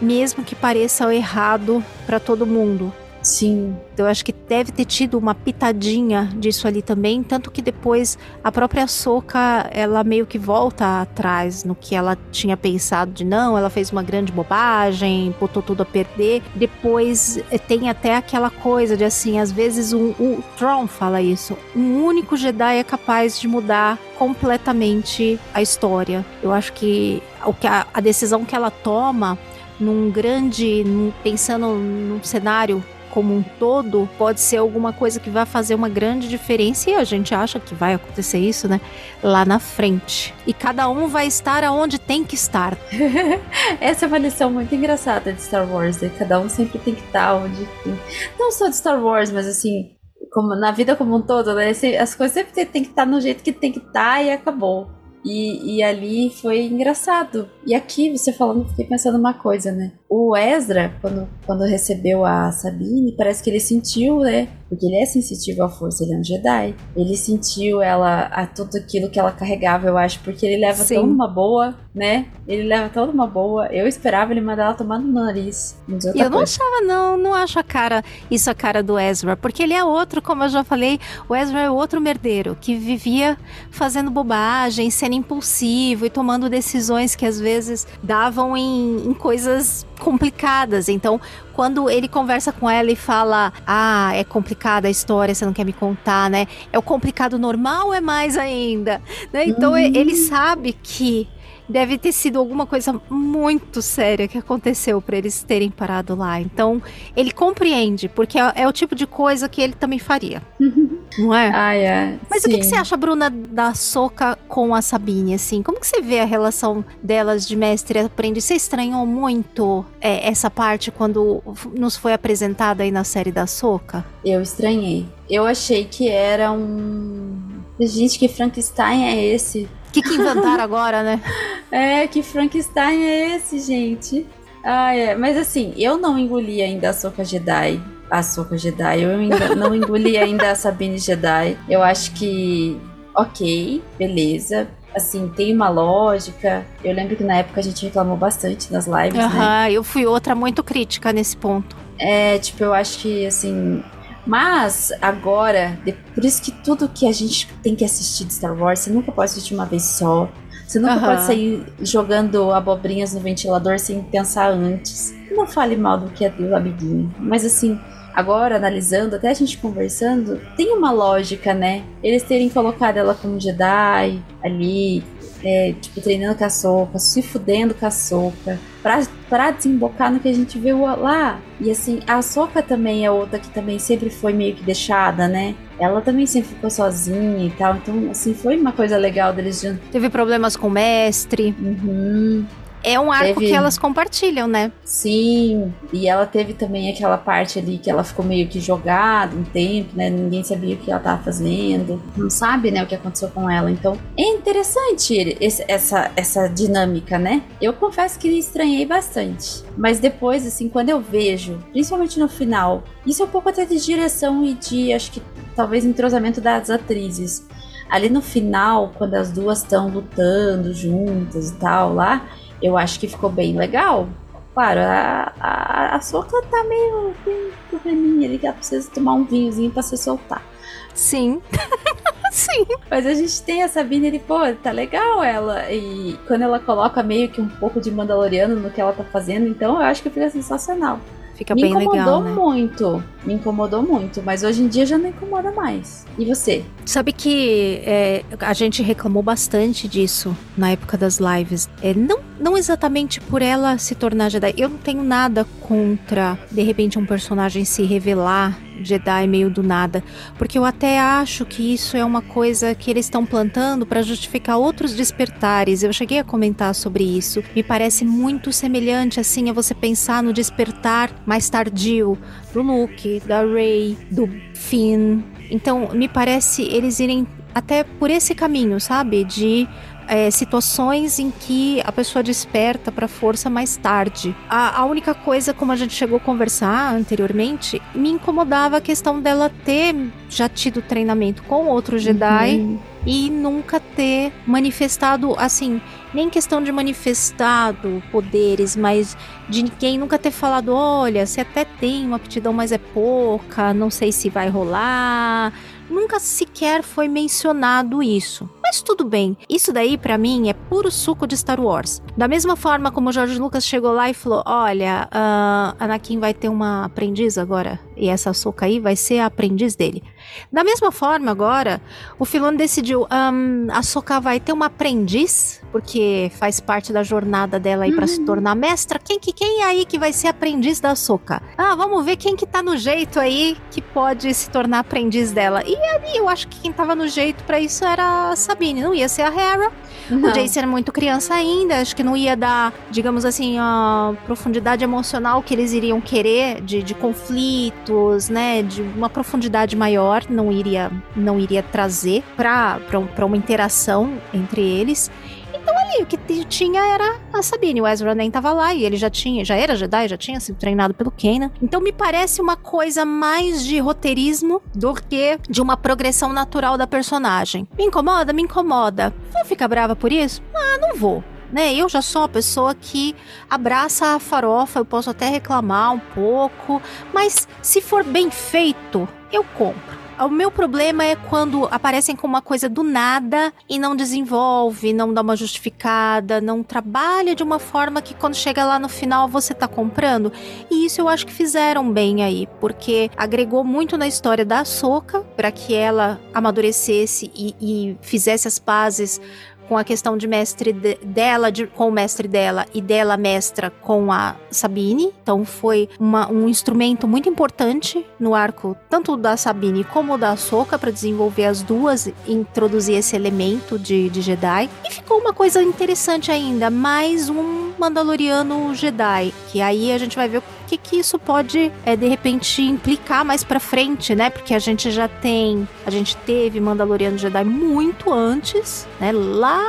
mesmo que pareça errado para todo mundo.
Sim.
Eu acho que deve ter tido uma pitadinha disso ali também, tanto que depois a própria Soca, ela meio que volta atrás no que ela tinha pensado de não, ela fez uma grande bobagem, botou tudo a perder. Depois eh, tem até aquela coisa de assim, às vezes um, o Tron fala isso, um único Jedi é capaz de mudar completamente a história. Eu acho que o que a, a decisão que ela toma num grande, num, pensando num cenário como um todo, pode ser alguma coisa que vai fazer uma grande diferença e a gente acha que vai acontecer isso, né? Lá na frente. E cada um vai estar aonde tem que estar.
Essa é uma lição muito engraçada de Star Wars, né? Cada um sempre tem que estar onde. Não só de Star Wars, mas assim, como na vida como um todo, né? As coisas sempre tem que estar no jeito que tem que estar e acabou. E, e ali foi engraçado. E aqui, você falando, fiquei pensando uma coisa, né? O Ezra, quando, quando recebeu a Sabine, parece que ele sentiu, né? Porque ele é sensitivo à força, ele é um Jedi. Ele sentiu ela, a tudo aquilo que ela carregava, eu acho, porque ele leva Sim. tão numa boa, né? Ele leva tão numa boa. Eu esperava ele mandar ela tomar no nariz.
Eu não achava, não, não acho a cara, isso a cara do Ezra, porque ele é outro, como eu já falei, o Ezra é outro merdeiro, que vivia fazendo bobagem, sendo impulsivo e tomando decisões que às vezes davam em, em coisas complicadas. Então, quando ele conversa com ela e fala: Ah, é complicada a história, você não quer me contar, né? É o complicado normal ou é mais ainda? Né? Então, uhum. ele sabe que deve ter sido alguma coisa muito séria que aconteceu para eles terem parado lá. Então, ele compreende, porque é, é, o tipo de coisa que ele também faria. Não é?
Ah, é.
Mas Sim. o que, que, você acha, Bruna, da Soca com a Sabine, assim? Como que você vê a relação delas de mestre e aprendiz? Você estranhou muito é, essa parte quando nos foi apresentada aí na série da Soca?
Eu estranhei. Eu achei que era um... Gente, que Frankenstein é esse?
O que, que inventaram agora, né?
É, que Frankenstein é esse, gente? Ah, é. Mas assim, eu não engoli ainda a Soca Jedi a Soca Jedi. Eu ainda não engoli ainda a Sabine Jedi. Eu acho que, ok, beleza. Assim, tem uma lógica. Eu lembro que na época a gente reclamou bastante nas lives,
uhum,
né?
eu fui outra muito crítica nesse ponto.
É, tipo, eu acho que, assim... Mas, agora, por isso que tudo que a gente tem que assistir de Star Wars, você nunca pode assistir uma vez só. Você nunca uhum. pode sair jogando abobrinhas no ventilador sem pensar antes. Não fale mal do que é do amiguinho. Mas assim, agora analisando, até a gente conversando, tem uma lógica, né? Eles terem colocado ela como Jedi ali, é, tipo, treinando com a Soca, se fudendo com a Soca, pra, pra desembocar no que a gente viu lá. E assim, a Soca também é outra que também sempre foi meio que deixada, né? Ela também sempre ficou sozinha e tal. Então, assim, foi uma coisa legal deles juntos.
Teve problemas com o mestre.
Uhum.
É um arco teve... que elas compartilham, né?
Sim, e ela teve também aquela parte ali que ela ficou meio que jogada um tempo, né? Ninguém sabia o que ela tava fazendo, não sabe, né, o que aconteceu com ela. Então, é interessante esse, essa, essa dinâmica, né? Eu confesso que estranhei bastante. Mas depois, assim, quando eu vejo, principalmente no final, isso é um pouco até de direção e de, acho que talvez entrosamento das atrizes. Ali no final, quando as duas estão lutando juntas e tal, lá, eu acho que ficou bem legal. Claro, a, a, a Soca tá meio probleminha ali, que ela precisa tomar um vinhozinho pra se soltar.
Sim. Sim.
Mas a gente tem a Sabine ali, pô, tá legal ela. E quando ela coloca meio que um pouco de Mandaloriano no que ela tá fazendo, então eu acho que fica sensacional.
Fica me bem legal.
Me incomodou
né?
muito. Me incomodou muito. Mas hoje em dia já não incomoda mais. E você?
Sabe que é, a gente reclamou bastante disso na época das lives. É, não, não exatamente por ela se tornar Jedi. Eu não tenho nada contra, de repente, um personagem se revelar Jedi meio do nada, porque eu até acho que isso é uma coisa que eles estão plantando para justificar outros despertares. Eu cheguei a comentar sobre isso. Me parece muito semelhante assim a você pensar no despertar mais tardio do Luke, da Rey, do Finn. Então, me parece eles irem até por esse caminho, sabe? De é, situações em que a pessoa desperta para força mais tarde. A, a, única coisa, como a gente chegou a conversar anteriormente, me incomodava a questão dela ter já tido treinamento com outro Jedi. Uhum. e nunca ter manifestado assim, nem questão de manifestado poderes, mas de ninguém nunca ter falado, olha, você até tem uma aptidão, mas é pouca, não sei se vai rolar. Nunca sequer foi mencionado isso. Mas tudo bem. Isso daí, para mim, é puro suco de Star Wars. Da mesma forma como o George Lucas chegou lá e falou: Olha, uh, Anakin vai ter uma aprendiz agora. E essa soca aí vai ser a aprendiz dele. Da mesma forma, agora, o Filone decidiu: um, a Soka vai ter uma aprendiz, porque faz parte da jornada dela aí uhum. para se tornar mestra. Quem que quem é aí que vai ser aprendiz da Soka? Ah, vamos ver quem que tá no jeito aí que pode se tornar aprendiz dela. E ali eu acho que quem tava no jeito para isso era a Sabine, não ia ser a Hera. Não. O Jace era muito criança ainda, acho que não ia dar, digamos assim, a profundidade emocional que eles iriam querer de, de conflitos, né, de uma profundidade maior, não iria, não iria trazer para uma interação entre eles. Então ali, o que tinha era a Sabine. O Ezra nem tava lá e ele já tinha, já era Jedi, já tinha sido treinado pelo Kanan. Então me parece uma coisa mais de roteirismo do que de uma progressão natural da personagem. Me incomoda? Me incomoda. Vou ficar brava por isso? Ah, não vou. Né? Eu já sou uma pessoa que abraça a farofa, eu posso até reclamar um pouco, mas se for bem feito, eu compro. O meu problema é quando aparecem com uma coisa do nada e não desenvolve, não dá uma justificada, não trabalha de uma forma que quando chega lá no final você tá comprando. E isso eu acho que fizeram bem aí, porque agregou muito na história da Soca para que ela amadurecesse e, e fizesse as pazes com a questão de mestre de, dela de, com o mestre dela e dela mestra com a Sabine. Então foi uma, um instrumento muito importante no arco tanto da Sabine como da Soka para desenvolver as duas e introduzir esse elemento de, de Jedi. E ficou uma coisa interessante ainda, mais um Mandaloriano Jedi, que aí a gente vai ver que, que isso pode, é, de repente, implicar mais pra frente, né? Porque a gente já tem, a gente teve Mandaloriano Jedi muito antes, né? Lá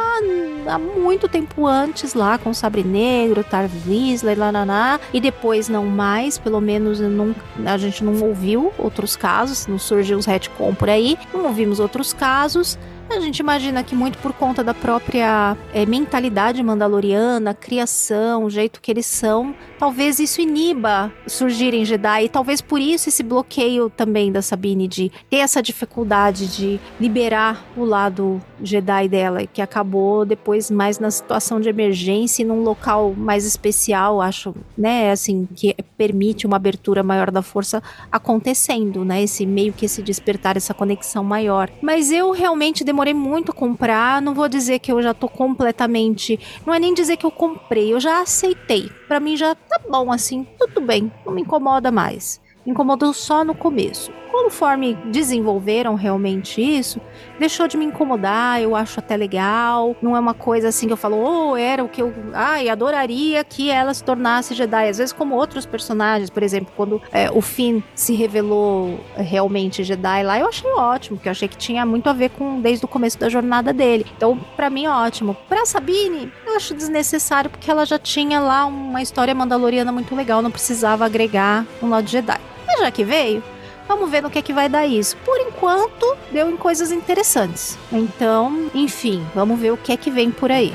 há muito tempo antes, lá com Sabre Negro, Tarvis lá, e depois não mais, pelo menos não, a gente não ouviu outros casos, não surgiu os retcon por aí, não ouvimos outros casos. A gente imagina que muito por conta da própria é, mentalidade mandaloriana, criação, o jeito que eles são, talvez isso iniba surgirem Jedi. E talvez por isso esse bloqueio também da Sabine de ter essa dificuldade de liberar o lado Jedi dela, que acabou depois mais na situação de emergência e num local mais especial, acho, né, assim, que permite uma abertura maior da força acontecendo, né, esse meio que esse despertar, essa conexão maior. Mas eu realmente demorei muito a comprar. Não vou dizer que eu já tô completamente. Não é nem dizer que eu comprei, eu já aceitei. Para mim já tá bom assim, tudo bem, não me incomoda mais. Me incomodou só no começo conforme desenvolveram realmente isso, deixou de me incomodar, eu acho até legal. Não é uma coisa assim que eu falo, oh, era o que eu. Ai, adoraria que ela se tornasse Jedi. Às vezes, como outros personagens, por exemplo, quando é, o Finn se revelou realmente Jedi lá, eu achei ótimo, porque eu achei que tinha muito a ver com desde o começo da jornada dele. Então, para mim, ótimo. Pra Sabine, eu acho desnecessário, porque ela já tinha lá uma história mandaloriana muito legal, não precisava agregar um lado Jedi. Mas já que veio, Vamos ver no que, é que vai dar isso. Por enquanto, deu em coisas interessantes. Então, enfim, vamos ver o que é que vem por aí.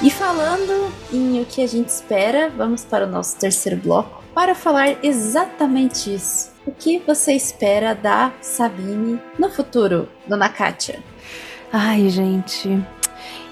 E falando em o que a gente espera, vamos para o nosso terceiro bloco para falar exatamente isso. O que você espera da Sabine no futuro, Dona Kátia?
Ai, gente,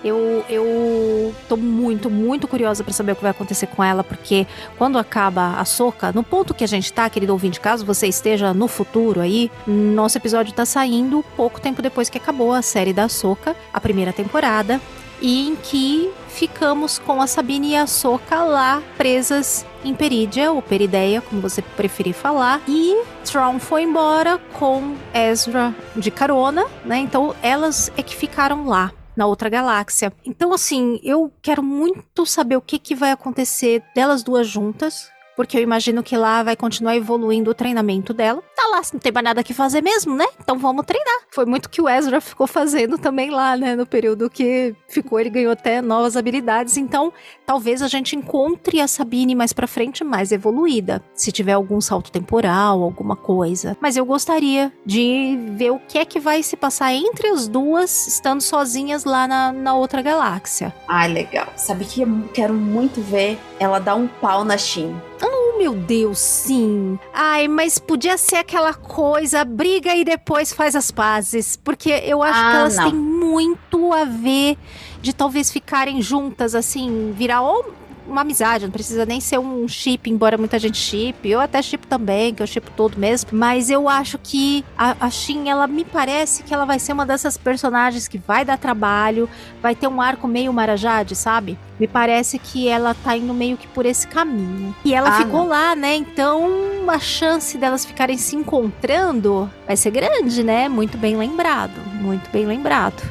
eu, eu tô muito, muito curiosa para saber o que vai acontecer com ela, porque quando acaba a soca, no ponto que a gente tá, querido ouvinte, caso você esteja no futuro aí, nosso episódio tá saindo pouco tempo depois que acabou a série da soca, a primeira temporada, e em que ficamos com a Sabine e a Soca lá presas em Perídia, ou Perideia, como você preferir falar, e Tron foi embora com Ezra de carona, né? Então elas é que ficaram lá na outra galáxia. Então, assim, eu quero muito saber o que, que vai acontecer delas duas juntas. Porque eu imagino que lá vai continuar evoluindo o treinamento dela. Tá lá, não tem mais nada que fazer mesmo, né? Então vamos treinar. Foi muito que o Ezra ficou fazendo também lá, né? No período que ficou, ele ganhou até novas habilidades. Então, talvez a gente encontre a Sabine mais pra frente mais evoluída, se tiver algum salto temporal, alguma coisa. Mas eu gostaria de ver o que é que vai se passar entre as duas, estando sozinhas lá na, na outra galáxia.
Ah, legal. Sabe que eu quero muito ver ela dar um pau na Shin.
Oh, meu Deus, sim. Ai, mas podia ser aquela coisa, briga e depois faz as pazes. Porque eu acho
Ah,
que elas
não.
têm muito a ver de talvez ficarem juntas, assim, virar ou uma amizade, não precisa nem ser um chip, embora muita gente chip. Eu até chip também, que eu chip todo mesmo. Mas eu acho que a, a Shin, ela me parece que ela vai ser uma dessas personagens que vai dar trabalho, vai ter um arco meio Marajade, sabe? Me parece que ela tá indo meio que por esse caminho. E ela
Ah,
ficou
não.
lá, né? Então a chance delas ficarem se encontrando vai ser grande, né? Muito bem lembrado. Muito bem lembrado.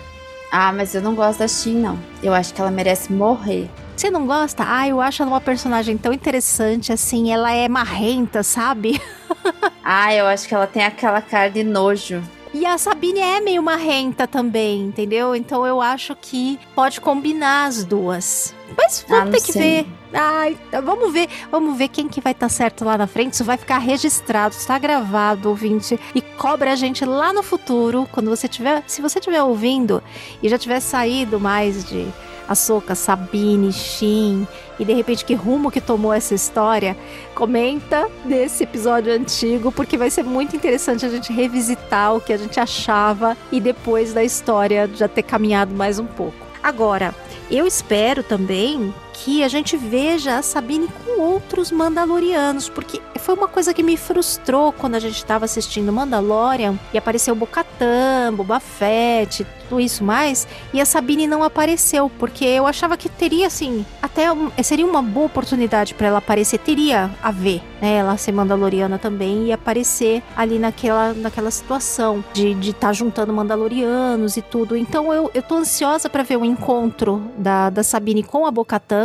Ah, mas eu não gosto da Shin, não. Eu acho que ela merece morrer.
Você não gosta? Ah, eu acho ela uma personagem tão interessante, assim, ela é marrenta, sabe?
Ah, eu acho que ela tem aquela cara de nojo.
E a Sabine é meio marrenta também, entendeu? Então eu acho que pode combinar as duas. Mas
Ah,
vamos
não
ter que
sei.
ver. Ai, tá, vamos ver, vamos ver quem que vai estar certo lá na frente. Isso vai ficar registrado, está gravado, ouvinte, e cobra a gente lá no futuro, quando você tiver, se você estiver ouvindo e já tiver saído mais de Ahsoka, Sabine, Shin, e de repente que rumo que tomou essa história, comenta desse episódio antigo, porque vai ser muito interessante a gente revisitar o que a gente achava e depois da história já ter caminhado mais um pouco. Agora, eu espero também que a gente veja a Sabine com outros Mandalorianos, porque foi uma coisa que me frustrou quando a gente estava assistindo Mandalorian e apareceu Bo-Katan, Boba Fett, tudo isso mais, e a Sabine não apareceu, porque eu achava que teria assim, até um- seria uma boa oportunidade para ela aparecer, teria a ver, né, ela ser Mandaloriana também e aparecer ali naquela, naquela situação de estar de tá juntando Mandalorianos e tudo. Então eu, eu tô ansiosa para ver o encontro da, da Sabine com a Bo-Katan,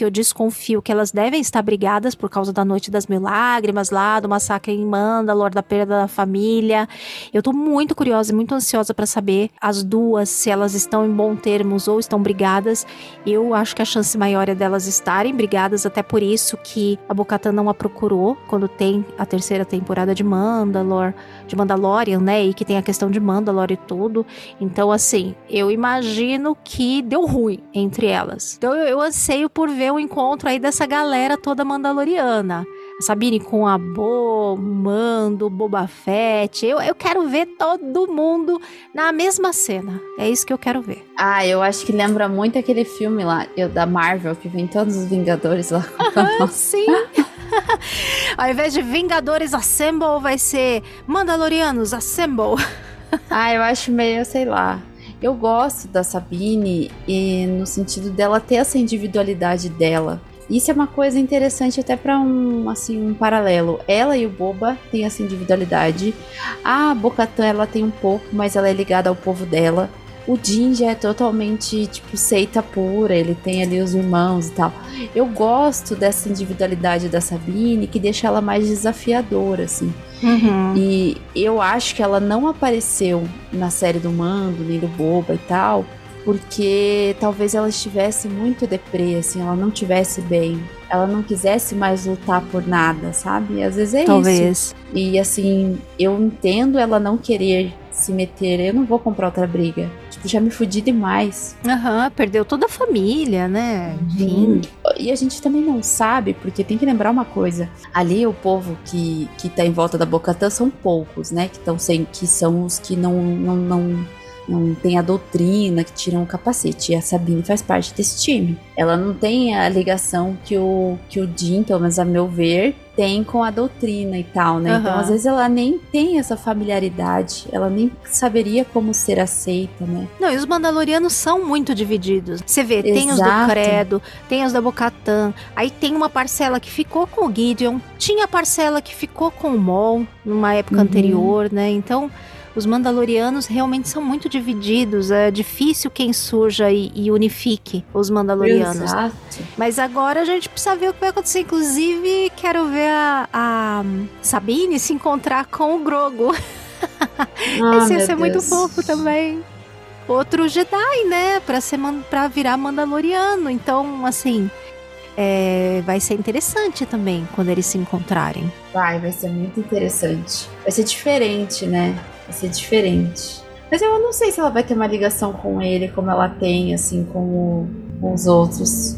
que eu desconfio que elas devem estar brigadas por causa da Noite das Mil Lágrimas lá, do massacre em Mandalor, da perda da família. Eu tô muito curiosa e muito ansiosa para saber as duas, se elas estão em bom termos ou estão brigadas. Eu acho que a chance maior é delas estarem brigadas, até por isso que a Bocatan não a procurou quando tem a terceira temporada de Mandalor, de Mandalorian, né? E que tem a questão de Mandalor e tudo. Então, assim, eu imagino que deu ruim entre elas. Então, eu, eu anseio por ver o encontro aí dessa galera toda mandaloriana. Sabine com a Bo, Mando, Boba Fett. Eu, eu quero ver todo mundo na mesma cena. É isso que eu quero ver.
Ah, eu acho que lembra muito aquele filme lá, eu, da Marvel, que vem todos os Vingadores lá.
Sim. Ao invés de Vingadores Assemble, vai ser Mandalorianos Assemble.
ah, eu acho meio, sei lá. Eu gosto da Sabine e no sentido dela ter essa individualidade dela. Isso é uma coisa interessante até para um assim um paralelo. Ela e o Boba têm essa individualidade. A Bocatan ela tem um pouco, mas ela é ligada ao povo dela. O Jin já é totalmente tipo seita pura, ele tem ali os irmãos e tal. Eu gosto dessa individualidade da Sabine que deixa ela mais desafiadora assim.
Uhum.
E eu acho que ela não apareceu na série do Mando, nem do Boba e tal, porque talvez ela estivesse muito deprê, assim, ela não tivesse bem. Ela não quisesse mais lutar por nada, sabe? Às vezes é isso.
Talvez.
E assim, eu entendo ela não querer se meter, eu não vou comprar outra briga. Tipo, já me fudi demais.
Aham, perdeu toda a família, né? Enfim.
E a gente também não sabe, porque tem que lembrar uma coisa. Ali o povo que, que tá em volta da Bocatã são poucos, né? Que, tão sem, que são os que não, não, não, não tem a doutrina, que tiram o capacete. E a Sabine faz parte desse time. Ela não tem a ligação que o, que o Jim, pelo menos a meu ver, tem com a doutrina e tal, né? Então,
Aham.
às vezes, ela nem tem essa familiaridade, ela nem saberia como ser aceita, né?
Não, e os Mandalorianos são muito divididos. Você vê, tem os do
Exato.
Credo, tem os da Bocatan, aí tem uma parcela que ficou com o Gideon, tinha a parcela que ficou com o Maul numa época
Uhum.
anterior, né? Então, Os Mandalorianos realmente são muito divididos. É difícil quem surja e, e unifique os Mandalorianos.
Exato.
Mas agora a gente precisa ver o que vai acontecer. Inclusive, quero ver a, a Sabine se encontrar com o Grogo.
Ah,
Esse ia ser muito
Deus.
fofo também. Outro Jedi, né? Pra, ser, pra virar Mandaloriano. Então, assim, é, vai ser interessante também quando eles se encontrarem.
Vai, vai ser muito interessante. Vai ser diferente, né? Vai ser diferente. Mas eu não sei se ela vai ter uma ligação com ele como ela tem, assim, com, o- com os outros.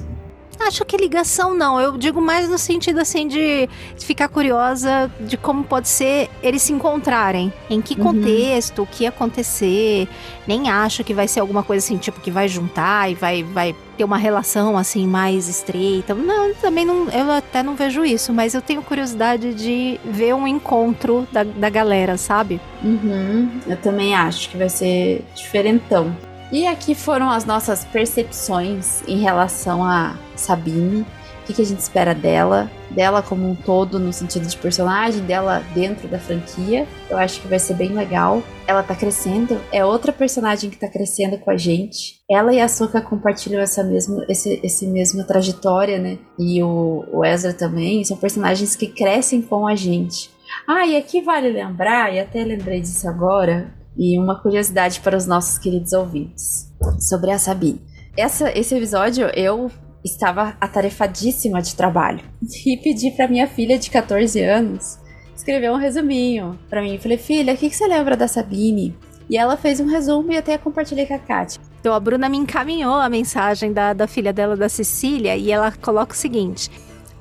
Acho que ligação não. Eu digo mais no sentido assim de ficar curiosa de como pode ser eles se encontrarem. Em que
Uhum.
contexto, o que acontecer. Nem acho que vai ser alguma coisa assim, tipo, que vai juntar e vai, vai ter uma relação assim mais estreita. Não, também não. Eu até não vejo isso, mas eu tenho curiosidade de ver um encontro da, da galera, sabe?
Uhum, eu também acho que vai ser diferentão. E aqui foram as nossas percepções em relação a Sabine. O que, que a gente espera dela, dela como um todo, no sentido de personagem, dela dentro da franquia. Eu acho que vai ser bem legal. Ela tá crescendo, é outra personagem que tá crescendo com a gente. Ela e a Soka compartilham essa mesma, esse, esse mesma trajetória, né? E o, o Ezra também. São personagens que crescem com a gente. Ah, e aqui vale lembrar, e até lembrei disso agora, e uma curiosidade para os nossos queridos ouvintes sobre a Sabine. Essa, esse episódio eu estava atarefadíssima de trabalho e pedi para minha filha de 14 anos escrever um resuminho para mim. Falei, filha, o que, que você lembra da Sabine? E ela fez um resumo e até compartilhei com a Kátia.
Então a Bruna me encaminhou a mensagem da, da filha dela, da Cecília, e ela coloca o seguinte.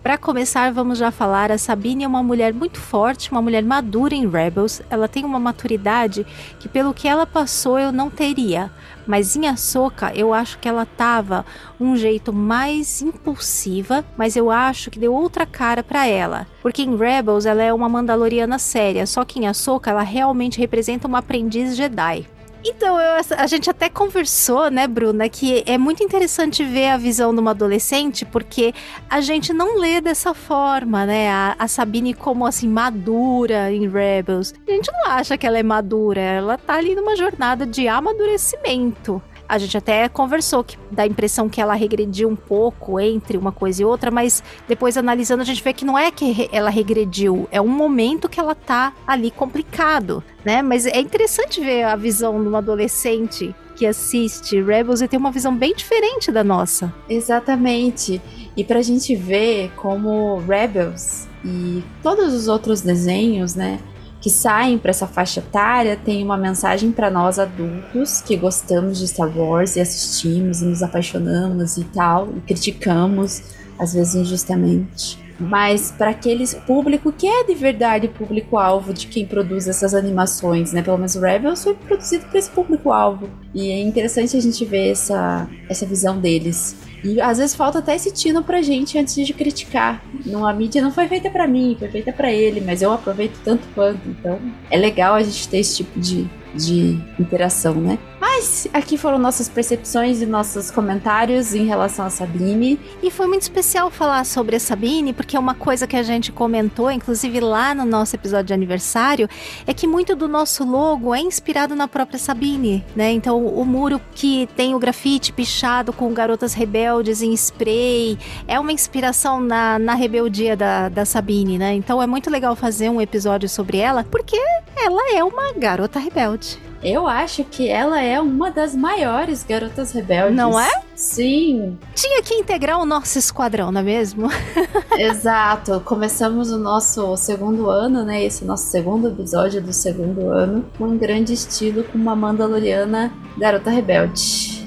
Para começar, vamos já falar, a Sabine é uma mulher muito forte, uma mulher madura em Rebels. Ela tem uma maturidade que pelo que ela passou eu não teria. Mas em Ahsoka, eu acho que ela tava um jeito mais impulsiva, mas eu acho que deu outra cara para ela. Porque em Rebels ela é uma Mandaloriana séria, só que em Ahsoka ela realmente representa uma aprendiz Jedi. Então, eu- a gente até conversou, né, Bruna, que é muito interessante ver a visão de uma adolescente, porque a gente não lê dessa forma, né? A, a Sabine como assim, madura em Rebels. A gente não acha que ela é madura, ela tá ali numa jornada de amadurecimento. A gente até conversou que dá a impressão que ela regrediu um pouco entre uma coisa e outra, mas depois analisando a gente vê que não é que ela regrediu, é um momento que ela tá ali complicado, né? Mas é interessante ver a visão de uma adolescente que assiste Rebels e tem uma visão bem diferente da nossa.
Exatamente. E pra gente ver como Rebels e todos os outros desenhos, né, que saem para essa faixa etária, tem uma mensagem para nós adultos que gostamos de Star Wars e assistimos e nos apaixonamos e tal, e criticamos, às vezes injustamente. Mas para aqueles público que é de verdade público-alvo de quem produz essas animações, né? Pelo menos Rebels foi produzido para esse público-alvo. E é interessante a gente ver essa, essa visão deles. E às vezes falta até esse tino pra gente antes de criticar. Não, a mídia não foi feita pra mim, foi feita pra ele, mas eu aproveito tanto quanto. Então é legal a gente ter esse tipo de, de interação, né? Mas aqui foram nossas percepções e nossos comentários em relação a Sabine.
E foi muito especial falar sobre a Sabine, porque uma coisa que a gente comentou, inclusive lá no nosso episódio de aniversário, é que muito do nosso logo é inspirado na própria Sabine, né? Então o muro que tem o grafite pichado com garotas rebeldes em spray é uma inspiração na, na rebeldia da, da Sabine, né? Então é muito legal fazer um episódio sobre ela, porque ela é uma garota rebelde.
Eu acho que ela é uma das maiores garotas rebeldes.
Não é?
Sim,
Tinha que integrar o nosso esquadrão, não é mesmo?
exato. Começamos o nosso segundo ano, né? Esse nosso segundo episódio do segundo ano, com um grande estilo com uma Mandaloriana garota rebelde.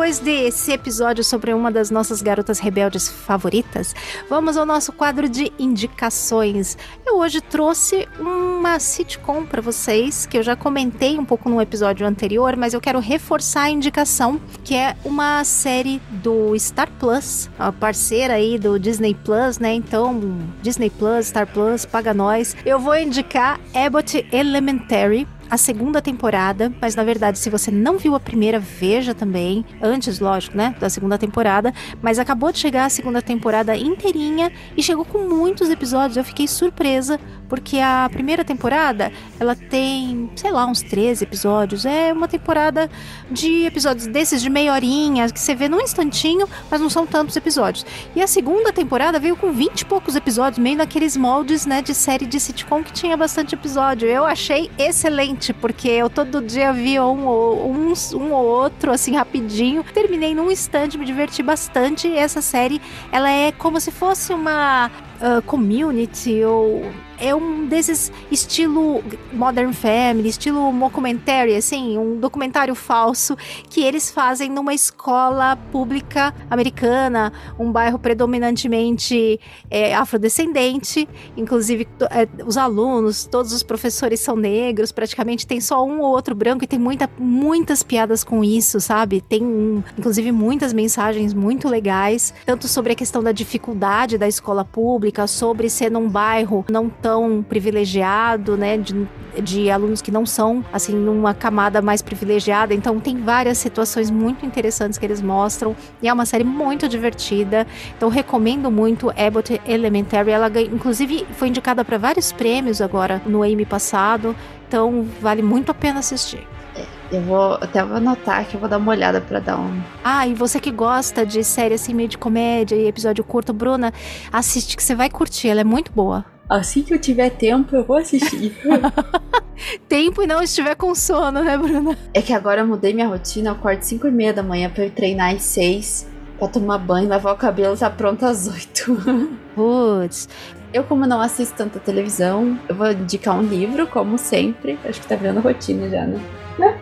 Depois desse episódio sobre uma das nossas garotas rebeldes favoritas, vamos ao nosso quadro de indicações. Eu hoje trouxe uma sitcom para vocês, que eu já comentei um pouco no episódio anterior, mas eu quero reforçar a indicação, que é uma série do Star Plus, a parceira aí do Disney Plus, né? Então, Disney Plus, Star Plus, paga nós. Eu vou indicar Abbott Elementary, a segunda temporada, mas na verdade, se você não viu a primeira, veja também. Antes, lógico, né? Da segunda temporada. Mas acabou de chegar a segunda temporada inteirinha e chegou com muitos episódios. Eu fiquei surpresa, porque a primeira temporada ela tem, sei lá, uns 13 episódios. É uma temporada de episódios desses de meia horinha, que você vê num instantinho, mas não são tantos episódios. E a segunda temporada veio com 20 e poucos episódios, meio naqueles moldes, né, de série de sitcom que tinha bastante episódio. Eu achei excelente, porque eu todo dia via um, um, um ou outro, assim, rapidinho. Terminei num instante, me diverti bastante. Essa série, ela é como se fosse uma uh, community ou é um desses estilo Modern Family, estilo mockumentary, assim, um documentário falso que eles fazem numa escola pública americana, um bairro predominantemente é, afrodescendente, inclusive é, os alunos, todos os professores são negros, praticamente tem só um ou outro branco e tem muita, muitas piadas com isso, sabe? Tem, inclusive, muitas mensagens muito legais, tanto sobre a questão da dificuldade da escola pública, sobre ser num bairro não tão tão privilegiado, né? De, de alunos que não são, assim, numa camada mais privilegiada. Então, tem várias situações muito interessantes que eles mostram. E é uma série muito divertida. Então, recomendo muito Abbott Elementary. Ela, inclusive, foi indicada para vários prêmios agora no Emmy passado. Então, vale muito a pena assistir.
É, eu vou até vou anotar que eu vou dar uma olhada para dar um.
Ah, e você que gosta de série assim meio de comédia e episódio curto, Bruna, assiste que você vai curtir, ela é muito boa.
Assim que eu tiver tempo, eu vou assistir.
tempo e não estiver com sono, né, Bruna?
É que agora eu mudei minha rotina, eu acordo 5 e meia da manhã pra eu treinar às 6, pra tomar banho, lavar o cabelo, tá pronto às 8.
Putz.
Eu, como não assisto tanta televisão, eu vou indicar um livro, como sempre. Acho que tá virando rotina já, né?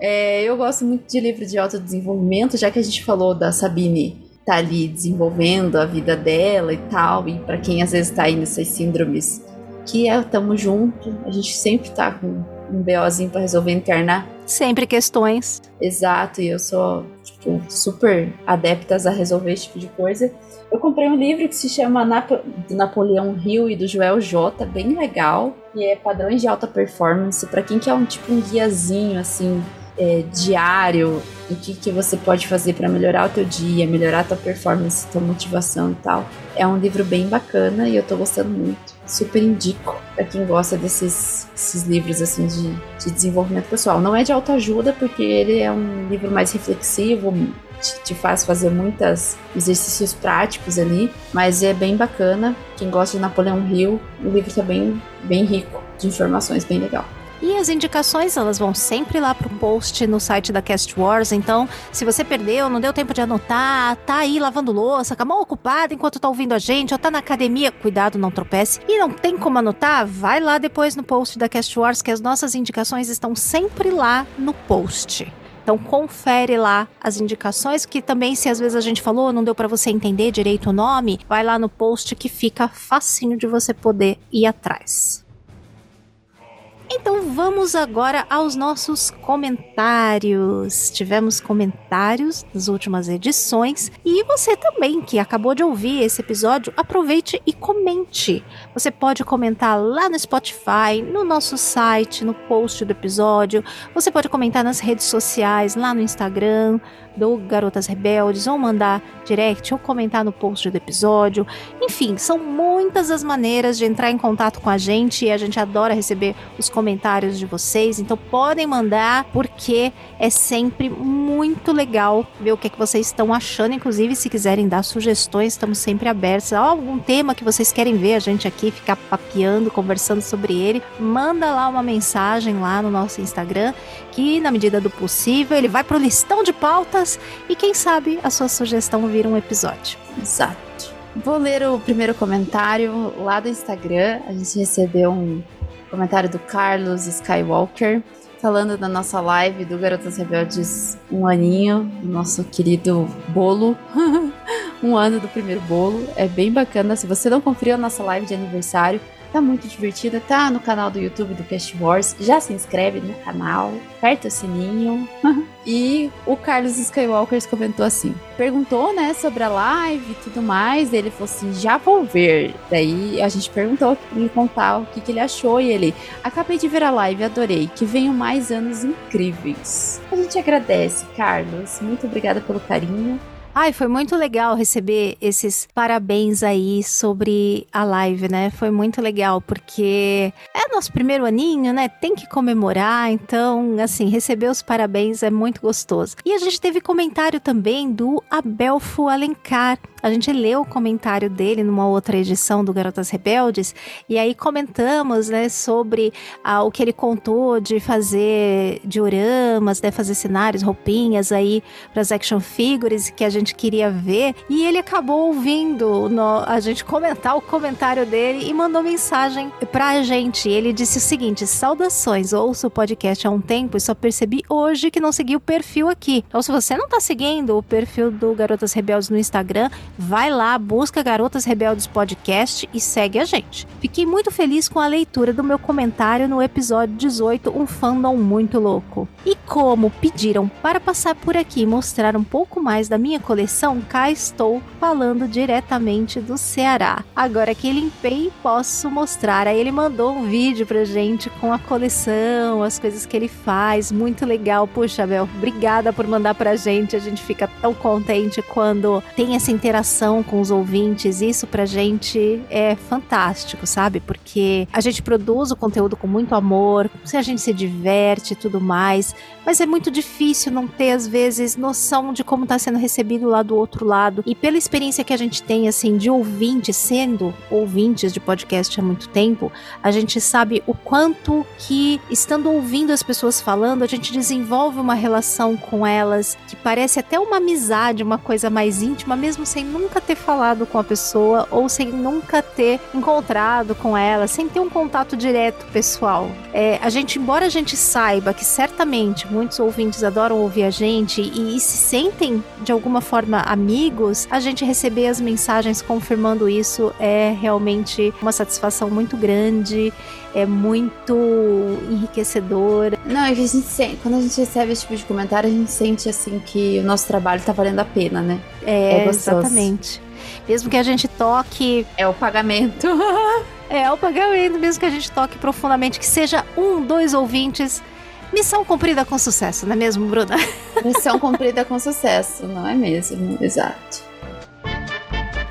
É, eu gosto muito de livros de autodesenvolvimento, já que a gente falou da Sabine tá ali desenvolvendo a vida dela e tal, e para quem às vezes tá aí nessas síndromes que é tamo junto, a gente sempre tá com um BOzinho para resolver internar.
Sempre questões.
Exato, e eu sou tipo, super adeptas a resolver esse tipo de coisa. Eu comprei um livro que se chama Napo do Napoleão Hill e do Joel J, bem legal, e é padrões de alta performance para quem quer um tipo um guiazinho assim é, diário, o que, que você pode fazer para melhorar o teu dia, melhorar a tua performance, tua motivação e tal. É um livro bem bacana e eu tô gostando muito. Super indico para quem gosta desses, desses livros assim de, de desenvolvimento pessoal. Não é de autoajuda, porque ele é um livro mais reflexivo, te, te faz fazer muitos exercícios práticos ali, mas é bem bacana. Quem gosta de Napoleão Hill, o livro tá bem, bem rico de informações, bem legal.
E as indicações, elas vão sempre lá pro post no site da Cast Wars. Então, se você perdeu, não deu tempo de anotar, tá aí lavando louça, com a mão ocupada enquanto tá ouvindo a gente, ou tá na academia, cuidado, não tropece. E não tem como anotar, vai lá depois no post da Cast Wars, que as nossas indicações estão sempre lá no post. Então confere lá as indicações que também se às vezes a gente falou, não deu para você entender direito o nome, vai lá no post que fica facinho de você poder ir atrás. Então vamos agora aos nossos comentários. Tivemos comentários nas últimas edições e você também que acabou de ouvir esse episódio, aproveite e comente. Você pode comentar lá no Spotify, no nosso site, no post do episódio. Você pode comentar nas redes sociais, lá no Instagram do Garotas Rebeldes, ou mandar direct, ou comentar no post do episódio. Enfim, são muitas as maneiras de entrar em contato com a gente e a gente adora receber os comentários de vocês. Então podem mandar, porque é sempre muito legal ver o que, é que vocês estão achando. Inclusive, se quiserem dar sugestões, estamos sempre abertos. Algum tema que vocês querem ver a gente aqui, ficar papeando, conversando sobre ele, manda lá uma mensagem lá no nosso Instagram, que na medida do possível ele vai pro listão de e quem sabe a sua sugestão vira um episódio.
Exato. Vou ler o primeiro comentário lá do Instagram. A gente recebeu um comentário do Carlos Skywalker falando da nossa live do Garotas Rebeldes um aninho, nosso querido bolo. um ano do primeiro bolo. É bem bacana. Se você não conferiu a nossa live de aniversário, tá muito divertida. Tá no canal do YouTube do Cast Wars. Já se inscreve no canal, aperta o sininho. e o Carlos Skywalker comentou assim: perguntou, né, sobre a live e tudo mais. Ele falou assim: já vou ver. Daí a gente perguntou ele contar o que, que ele achou. E ele: acabei de ver a live, adorei. Que venham mais anos incríveis. A gente agradece, Carlos. Muito obrigada pelo carinho.
Ai, foi muito legal receber esses parabéns aí sobre a live, né? Foi muito legal, porque é nosso primeiro aninho, né? Tem que comemorar, então, assim, receber os parabéns é muito gostoso. E a gente teve comentário também do Abelfo Alencar. A gente leu o comentário dele numa outra edição do Garotas Rebeldes, e aí comentamos, né, sobre ah, o que ele contou de fazer dioramas, né, fazer cenários, roupinhas aí para as action figures que a gente queria ver, e ele acabou ouvindo no, a gente comentar o comentário dele e mandou mensagem pra gente. Ele disse o seguinte: saudações, ouço o podcast há um tempo e só percebi hoje que não segui o perfil aqui. Então, se você não tá seguindo o perfil do Garotas Rebeldes no Instagram, vai lá, busca Garotas Rebeldes Podcast e segue a gente. Fiquei muito feliz com a leitura do meu comentário no episódio 18, um fandom muito louco. E como pediram para passar por aqui e mostrar um pouco mais da minha coleção, cá estou falando diretamente do Ceará. Agora que limpei, posso mostrar. Aí ele mandou um vídeo pra gente com a coleção, as coisas que ele faz, muito legal. Puxa, Bel, obrigada por mandar pra gente. A gente fica tão contente quando tem essa interação com os ouvintes. Isso pra gente é fantástico, sabe? Porque a gente produz o conteúdo com muito amor, se a gente se diverte e tudo mais, mas é muito difícil não ter às vezes noção de como tá sendo recebido lá do outro lado. E pela experiência que a gente tem assim de ouvintes, sendo ouvintes de podcast há muito tempo, a gente sabe o quanto que estando ouvindo as pessoas falando, a gente desenvolve uma relação com elas que parece até uma amizade, uma coisa mais íntima, mesmo sem nunca ter falado com a pessoa ou sem nunca ter encontrado com ela, sem ter um contato direto pessoal. É, a gente, embora a gente saiba que certamente muitos ouvintes adoram ouvir a gente e, e se sentem de alguma forma amigos, a gente receber as mensagens confirmando isso é realmente uma satisfação muito grande, é muito enriquecedor.
Não, é que a gente sente, quando a gente recebe esse tipo de comentário, a gente sente assim que o nosso trabalho tá valendo a pena, né?
É, exatamente. Mesmo que a gente toque.
É o pagamento.
é o pagamento, mesmo que a gente toque profundamente, que seja um, dois ouvintes. Missão cumprida com sucesso, não é mesmo, Bruna?
Missão cumprida com sucesso, não é mesmo? Exato.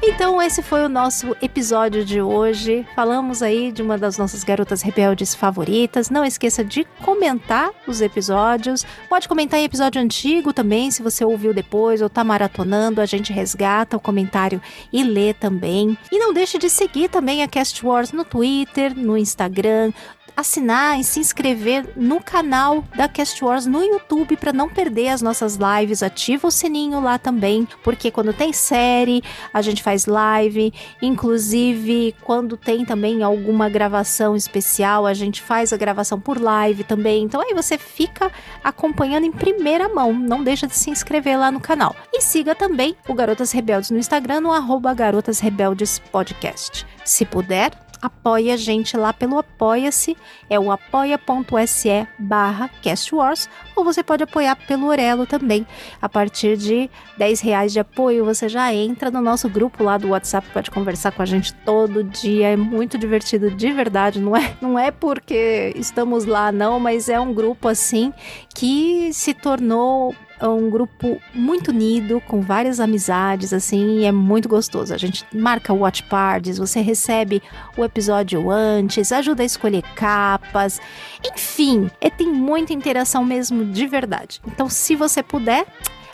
Então, esse foi o nosso episódio de hoje. Falamos aí de uma das nossas garotas rebeldes favoritas. Não esqueça de comentar os episódios. Pode comentar em episódio antigo também, se você ouviu depois ou tá maratonando. A gente resgata o comentário e lê também. E não deixe de seguir também a Cast Wars no Twitter, no Instagram, assinar e se inscrever no canal da Cast Wars no YouTube para não perder as nossas lives. Ativa o sininho lá também, porque quando tem série, a gente faz live. Inclusive, quando tem também alguma gravação especial, a gente faz a gravação por live também. Então aí você fica acompanhando em primeira mão. Não deixa de se inscrever lá no canal. E siga também o Garotas Rebeldes no Instagram, no arroba Garotas Rebeldes Podcast. Se puder, apoie a gente lá pelo Apoia-se, é o apoia.se barra castwars, ou você pode apoiar pelo Orelo também. A partir de 10 reais de apoio, você já entra no nosso grupo lá do WhatsApp, pode conversar com a gente todo dia, é muito divertido de verdade, não é, não é porque estamos lá não, mas é um grupo assim que se tornou é um grupo muito unido, com várias amizades, assim, e é muito gostoso. A gente marca watch parties, você recebe o episódio antes, ajuda a escolher capas, enfim, é, tem muita interação mesmo de verdade. Então, se você puder,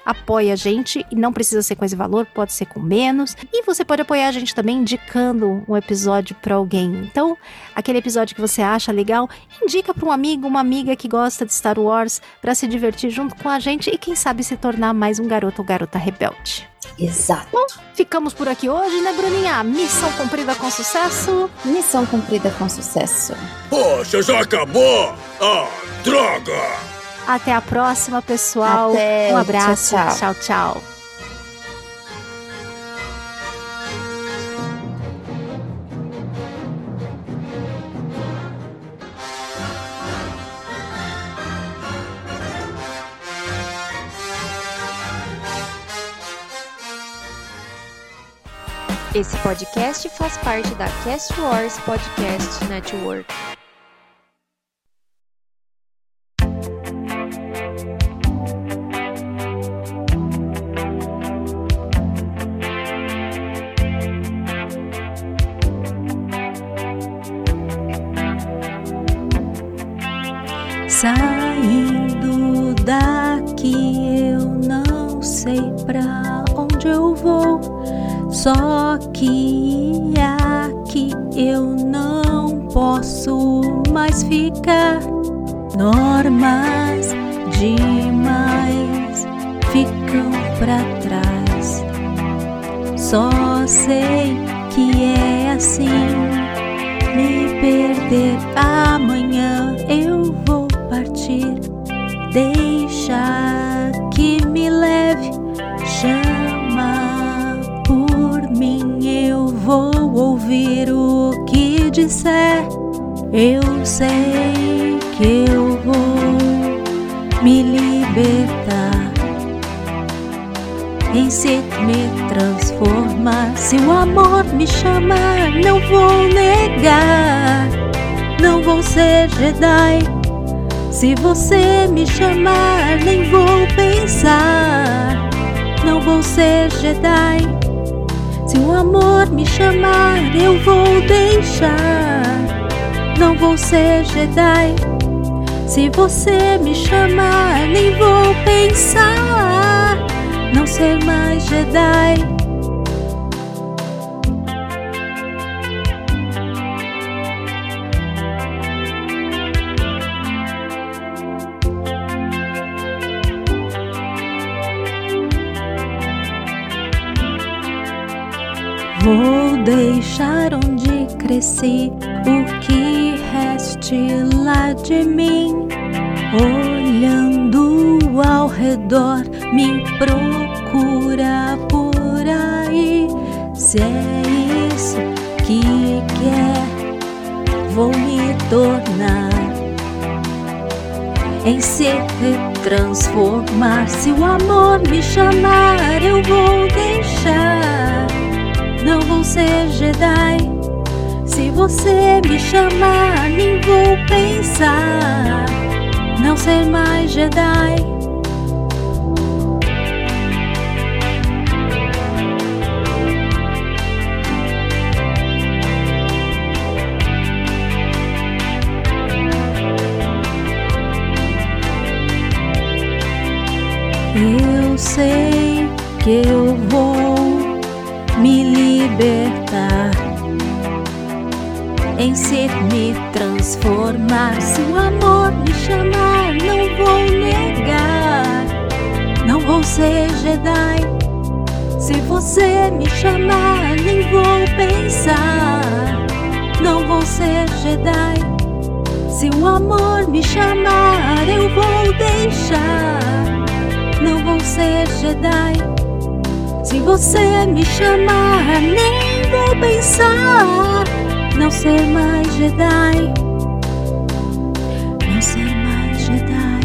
apoie a gente e não precisa ser com esse valor, pode ser com menos. E você pode apoiar a gente também indicando um episódio para alguém. Então, aquele episódio que você acha legal, indica para um amigo, uma amiga que gosta de Star Wars para se divertir junto com a gente e quem sabe se tornar mais um garoto ou garota rebelde.
Exato.
Bom, ficamos por aqui hoje, né, Bruninha? Missão cumprida com sucesso?
Missão cumprida com sucesso.
Poxa, já acabou? Ah, droga!
Até a próxima, pessoal.
Até.
Um abraço.
tchau, tchau.
tchau, tchau.
Esse podcast faz parte da Cast Wars Podcast Network.
Eu sei que eu vou me libertar. Em si me transformar. Se o amor me chamar, não vou negar. Não vou ser Jedi. Se você me chamar, nem vou pensar. Não vou ser Jedi. Se o amor me chamar, eu vou deixar. Não vou ser Jedi. Se você me chamar, nem vou pensar. Não ser mais Jedi. Ao redor, me procura por aí. Se é isso que quer, vou me tornar. Em se transformar. Se o amor me chamar, eu vou deixar. Não vou ser Jedi. Se você me chamar, nem vou pensar. Não ser mais Jedi. Sei que eu vou me libertar. Em ser me transformar. Se o amor me chamar, não vou negar. Não vou ser Jedi. Se você me chamar, nem vou pensar. Não vou ser Jedi. Se o amor me chamar, eu vou deixar. Não vou ser Jedi. Se você me chamar, nem vou pensar. Não ser mais Jedi. Não ser mais Jedi.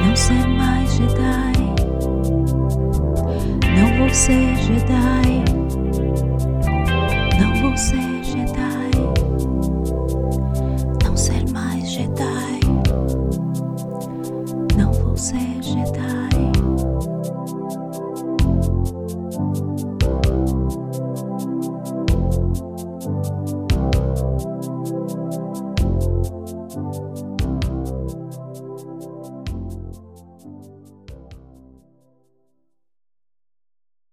Não ser mais Jedi. Não vou ser Jedi.